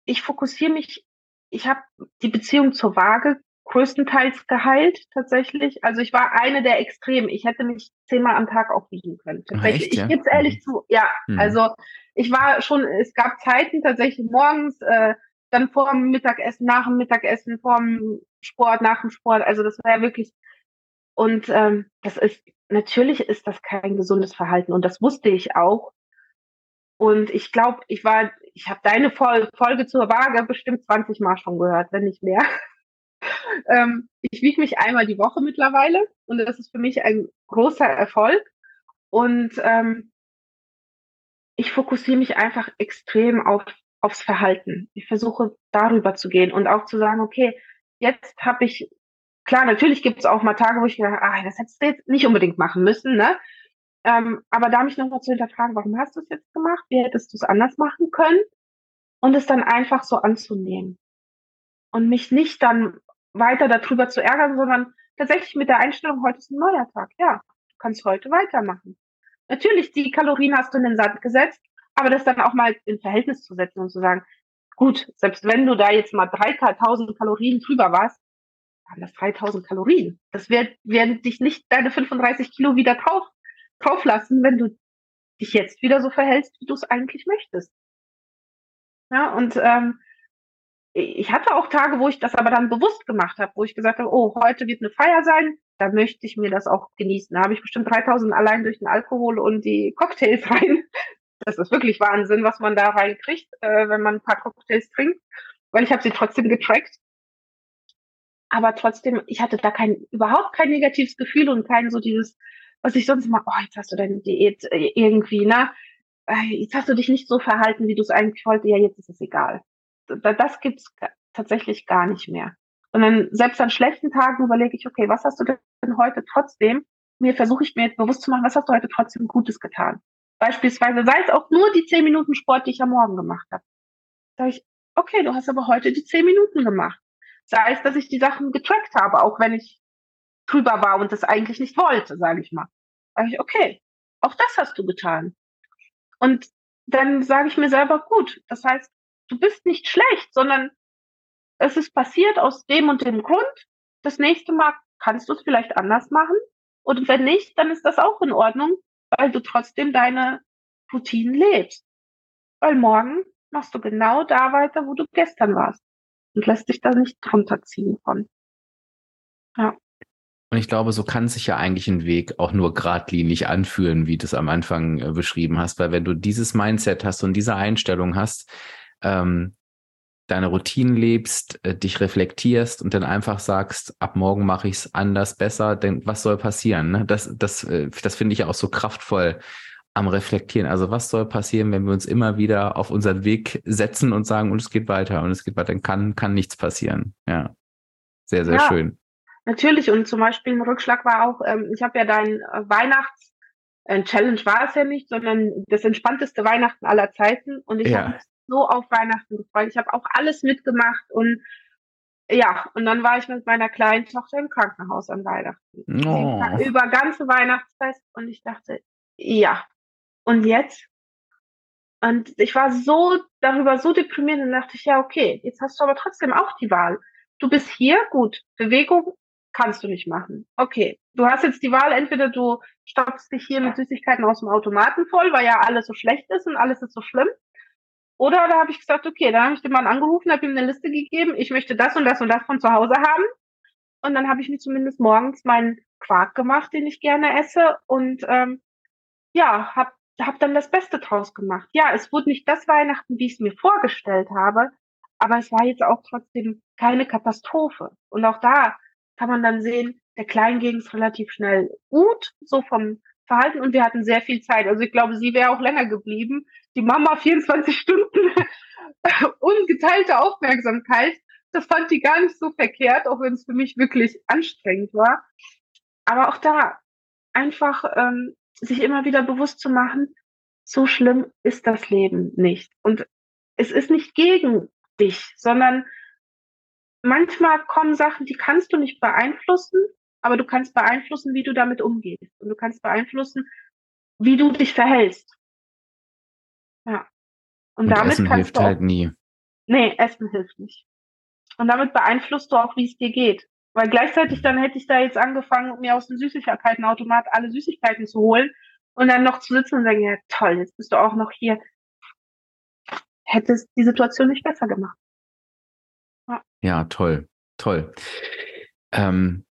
ich fokussiere mich, ich habe die Beziehung zur Waage größtenteils geheilt tatsächlich. Also ich war eine der Extremen. Ich hätte mich zehnmal am Tag auch wiegen können. Tatsächlich. Echt, ja? Ich gebe es ehrlich mhm. zu. Ja, mhm. also ich war schon, es gab Zeiten tatsächlich morgens, äh, dann vor dem Mittagessen, nach dem Mittagessen, vor dem Sport, nach dem Sport. Also das war ja wirklich. Und ähm, das ist natürlich ist das kein gesundes Verhalten und das wusste ich auch. Und ich glaube, ich war, ich habe deine Folge zur Waage bestimmt 20 Mal schon gehört, wenn nicht mehr. Ähm, ich wiege mich einmal die Woche mittlerweile und das ist für mich ein großer Erfolg. Und ähm, ich fokussiere mich einfach extrem auf, aufs Verhalten. Ich versuche darüber zu gehen und auch zu sagen, okay, jetzt habe ich, klar, natürlich gibt es auch mal Tage, wo ich gedacht ah, das hättest du jetzt nicht unbedingt machen müssen, ne? Ähm, aber da mich nochmal zu hinterfragen, warum hast du es jetzt gemacht? Wie hättest du es anders machen können? Und es dann einfach so anzunehmen. Und mich nicht dann weiter darüber zu ärgern, sondern tatsächlich mit der Einstellung, heute ist ein neuer Tag. Ja, du kannst heute weitermachen. Natürlich, die Kalorien hast du in den Sand gesetzt, aber das dann auch mal in Verhältnis zu setzen und zu sagen, gut, selbst wenn du da jetzt mal 3000 Kalorien drüber warst, waren das 3000 Kalorien. Das wird, werden dich nicht deine 35 Kilo wieder drauf, drauf lassen, wenn du dich jetzt wieder so verhältst, wie du es eigentlich möchtest. Ja, und ähm, ich hatte auch Tage, wo ich das aber dann bewusst gemacht habe, wo ich gesagt habe, oh, heute wird eine Feier sein, da möchte ich mir das auch genießen. Da habe ich bestimmt 3000 allein durch den Alkohol und die Cocktails [LAUGHS] rein. Das ist wirklich Wahnsinn, was man da reinkriegt, äh, wenn man ein paar Cocktails trinkt, weil ich habe sie trotzdem getrackt. Aber trotzdem, ich hatte da kein, überhaupt kein negatives Gefühl und kein so dieses, was ich sonst mal, oh, jetzt hast du deine Diät äh, irgendwie, ne? Jetzt hast du dich nicht so verhalten, wie du es eigentlich wolltest, ja, jetzt ist es egal das gibt's tatsächlich gar nicht mehr. Sondern selbst an schlechten Tagen überlege ich, okay, was hast du denn heute trotzdem? Mir versuche ich mir jetzt bewusst zu machen, was hast du heute trotzdem Gutes getan? Beispielsweise sei es auch nur die zehn Minuten Sport, die ich am Morgen gemacht habe. Sag ich, okay, du hast aber heute die zehn Minuten gemacht. Sei es, dass ich die Sachen getrackt habe, auch wenn ich drüber war und das eigentlich nicht wollte, sage ich mal. Sag ich, okay, auch das hast du getan. Und dann sage ich mir selber, gut, das heißt, du bist nicht schlecht, sondern es ist passiert aus dem und dem Grund. Das nächste Mal kannst du es vielleicht anders machen. Und wenn nicht, dann ist das auch in Ordnung, weil du trotzdem deine Routinen lebst. Weil morgen machst du genau da weiter, wo du gestern warst. Und lässt dich da nicht drunter ziehen von. Ja. Und ich glaube, so kann sich ja eigentlich ein Weg auch nur geradlinig anfühlen, wie du es am Anfang äh, beschrieben hast. Weil wenn du dieses Mindset hast und diese Einstellung hast, ähm, deine Routinen lebst, äh, dich reflektierst und dann einfach sagst, ab morgen mache ich es anders, besser, denn was soll passieren? Ne? Das, das, äh, das finde ich auch so kraftvoll am Reflektieren. Also was soll passieren, wenn wir uns immer wieder auf unseren Weg setzen und sagen, und es geht weiter und es geht weiter, dann kann, kann nichts passieren. Ja, sehr, sehr ja, schön. Natürlich und zum Beispiel ein Rückschlag war auch, ähm, ich habe ja dein äh, Weihnachts- ein Challenge war es ja nicht, sondern das entspannteste Weihnachten aller Zeiten. Und ich ja. habe so auf Weihnachten gefreut. Ich habe auch alles mitgemacht und ja, und dann war ich mit meiner kleinen Tochter im Krankenhaus an Weihnachten. Oh. Über ganze Weihnachtsfest und ich dachte, ja, und jetzt? Und ich war so darüber so deprimiert und dachte ich, ja, okay, jetzt hast du aber trotzdem auch die Wahl. Du bist hier, gut, Bewegung kannst du nicht machen. Okay, du hast jetzt die Wahl, entweder du stopfst dich hier mit Süßigkeiten aus dem Automaten voll, weil ja alles so schlecht ist und alles ist so schlimm. Oder da habe ich gesagt, okay, dann habe ich den Mann angerufen, habe ihm eine Liste gegeben, ich möchte das und das und das von zu Hause haben. Und dann habe ich mir zumindest morgens meinen Quark gemacht, den ich gerne esse. Und ähm, ja, habe hab dann das Beste draus gemacht. Ja, es wurde nicht das Weihnachten, wie ich es mir vorgestellt habe, aber es war jetzt auch trotzdem keine Katastrophe. Und auch da kann man dann sehen, der Kleinen ging es relativ schnell gut, so vom Verhalten und wir hatten sehr viel Zeit. Also ich glaube, sie wäre auch länger geblieben. Die Mama [LAUGHS] 24 Stunden [LAUGHS] ungeteilte Aufmerksamkeit. Das fand die gar nicht so verkehrt, auch wenn es für mich wirklich anstrengend war. Aber auch da einfach ähm, sich immer wieder bewusst zu machen, so schlimm ist das Leben nicht. Und es ist nicht gegen dich, sondern manchmal kommen Sachen, die kannst du nicht beeinflussen aber du kannst beeinflussen, wie du damit umgehst. Und du kannst beeinflussen, wie du dich verhältst. Ja. Und, und damit Essen kannst hilft du auch, halt nie. Nee, Essen hilft nicht. Und damit beeinflusst du auch, wie es dir geht. Weil gleichzeitig dann hätte ich da jetzt angefangen, mir aus dem Süßigkeitenautomat alle Süßigkeiten zu holen und dann noch zu sitzen und sagen, ja toll, jetzt bist du auch noch hier. Hätte es die Situation nicht besser gemacht. Ja, ja toll, toll. Ähm,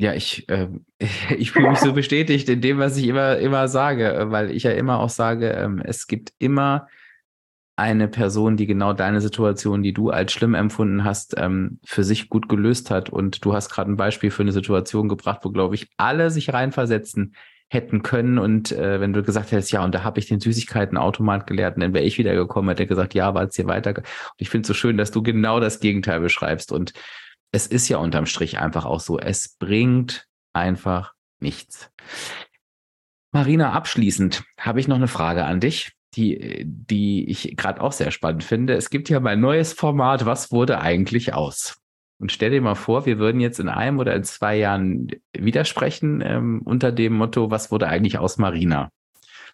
ja, ich, äh, [LAUGHS] ich fühle mich so bestätigt in dem, was ich immer, immer sage, weil ich ja immer auch sage, ähm, es gibt immer eine Person, die genau deine Situation, die du als schlimm empfunden hast, ähm, für sich gut gelöst hat. Und du hast gerade ein Beispiel für eine Situation gebracht, wo, glaube ich, alle sich reinversetzen hätten können. Und äh, wenn du gesagt hättest, ja, und da habe ich den Süßigkeitenautomat gelehrt, und dann wäre ich wieder gekommen, hätte gesagt, ja, war es hier weiter. Und ich finde es so schön, dass du genau das Gegenteil beschreibst. Und es ist ja unterm Strich einfach auch so, es bringt einfach nichts. Marina, abschließend habe ich noch eine Frage an dich die, die ich gerade auch sehr spannend finde. Es gibt ja mein neues Format, was wurde eigentlich aus? Und stell dir mal vor, wir würden jetzt in einem oder in zwei Jahren widersprechen ähm, unter dem Motto, was wurde eigentlich aus Marina?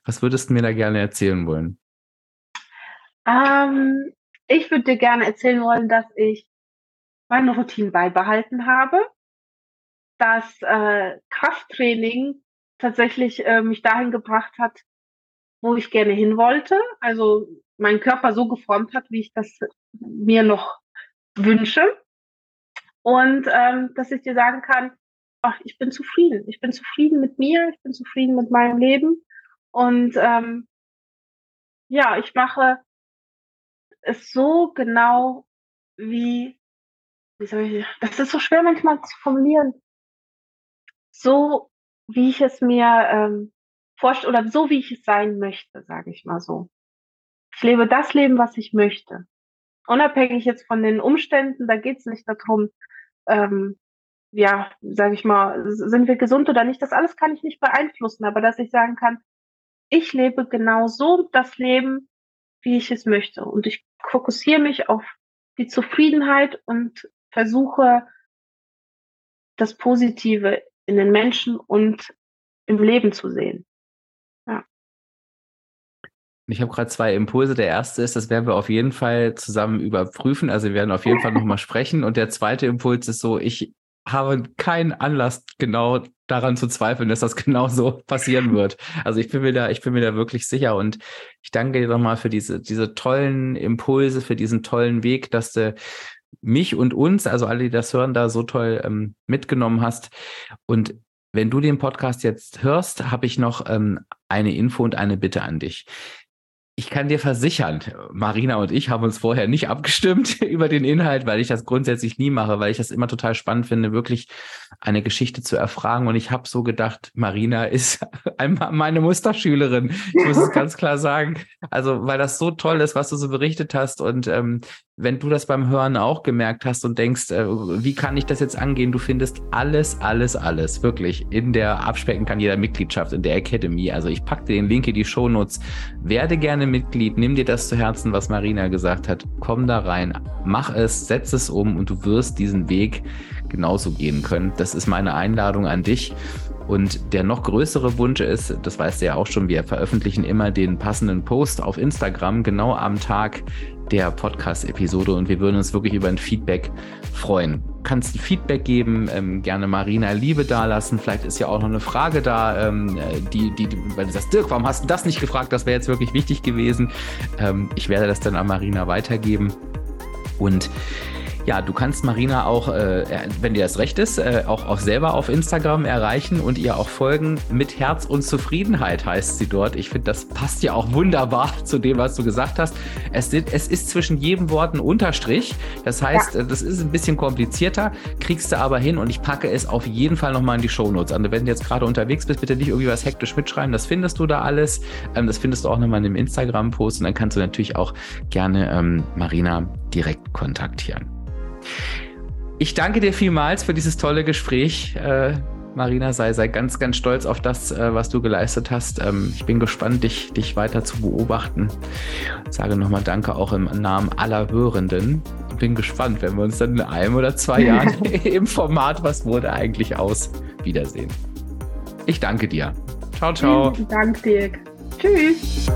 Was würdest du mir da gerne erzählen wollen? Ähm, ich würde dir gerne erzählen wollen, dass ich meine Routine beibehalten habe, dass äh, Krafttraining tatsächlich äh, mich dahin gebracht hat, wo ich gerne hin wollte, also meinen Körper so geformt hat, wie ich das mir noch wünsche. Und ähm, dass ich dir sagen kann, ach, ich bin zufrieden. Ich bin zufrieden mit mir, ich bin zufrieden mit meinem Leben. Und ähm, ja, ich mache es so genau wie, wie soll ich, das ist so schwer manchmal zu formulieren, so wie ich es mir ähm, forscht oder so, wie ich es sein möchte, sage ich mal so. Ich lebe das Leben, was ich möchte. Unabhängig jetzt von den Umständen, da geht es nicht darum, ähm, ja, sage ich mal, sind wir gesund oder nicht, das alles kann ich nicht beeinflussen, aber dass ich sagen kann, ich lebe genau so das Leben, wie ich es möchte. Und ich fokussiere mich auf die Zufriedenheit und versuche das Positive in den Menschen und im Leben zu sehen. Ich habe gerade zwei Impulse. Der erste ist, das werden wir auf jeden Fall zusammen überprüfen. Also wir werden auf jeden Fall nochmal sprechen. Und der zweite Impuls ist so, ich habe keinen Anlass, genau daran zu zweifeln, dass das genau so passieren wird. Also ich bin mir da, ich bin mir da wirklich sicher. Und ich danke dir nochmal für diese, diese tollen Impulse, für diesen tollen Weg, dass du mich und uns, also alle, die das hören, da so toll ähm, mitgenommen hast. Und wenn du den Podcast jetzt hörst, habe ich noch ähm, eine Info und eine Bitte an dich. Ich kann dir versichern, Marina und ich haben uns vorher nicht abgestimmt [LAUGHS] über den Inhalt, weil ich das grundsätzlich nie mache, weil ich das immer total spannend finde, wirklich eine Geschichte zu erfragen. Und ich habe so gedacht, Marina ist [LAUGHS] meine Musterschülerin. Ich muss es ganz klar sagen. Also, weil das so toll ist, was du so berichtet hast. Und ähm, wenn du das beim Hören auch gemerkt hast und denkst, äh, wie kann ich das jetzt angehen? Du findest alles, alles, alles wirklich in der Abspecken kann jeder Mitgliedschaft in der Academy. Also ich packe dir den Link in die Shownotes. Werde gerne Mitglied, nimm dir das zu Herzen, was Marina gesagt hat. Komm da rein, mach es, setz es um und du wirst diesen Weg genauso gehen können. Das ist meine Einladung an dich. Und der noch größere Wunsch ist, das weißt du ja auch schon, wir veröffentlichen immer den passenden Post auf Instagram, genau am Tag der Podcast-Episode und wir würden uns wirklich über ein Feedback freuen. Kannst Feedback geben, ähm, gerne Marina Liebe dalassen. Vielleicht ist ja auch noch eine Frage da, ähm, die, die, weil du sagst, Dirk, warum hast du das nicht gefragt? Das wäre jetzt wirklich wichtig gewesen. Ähm, ich werde das dann an Marina weitergeben. Und ja, du kannst Marina auch, äh, wenn dir das recht ist, äh, auch, auch selber auf Instagram erreichen und ihr auch folgen. Mit Herz und Zufriedenheit heißt sie dort. Ich finde, das passt ja auch wunderbar [LAUGHS] zu dem, was du gesagt hast. Es, es ist zwischen jedem Wort ein Unterstrich. Das heißt, ja. das ist ein bisschen komplizierter, kriegst du aber hin und ich packe es auf jeden Fall nochmal in die Shownotes an. Wenn du jetzt gerade unterwegs bist, bitte nicht irgendwie was hektisch mitschreiben. Das findest du da alles. Ähm, das findest du auch nochmal in dem Instagram-Post und dann kannst du natürlich auch gerne ähm, Marina direkt kontaktieren. Ich danke dir vielmals für dieses tolle Gespräch. Äh, Marina, sei, sei ganz, ganz stolz auf das, äh, was du geleistet hast. Ähm, ich bin gespannt, dich, dich weiter zu beobachten. Sage nochmal Danke auch im Namen aller Hörenden. Bin gespannt, wenn wir uns dann in einem oder zwei [LAUGHS] Jahren im Format Was wurde eigentlich aus wiedersehen. Ich danke dir. Ciao, ciao. Danke dir. Tschüss.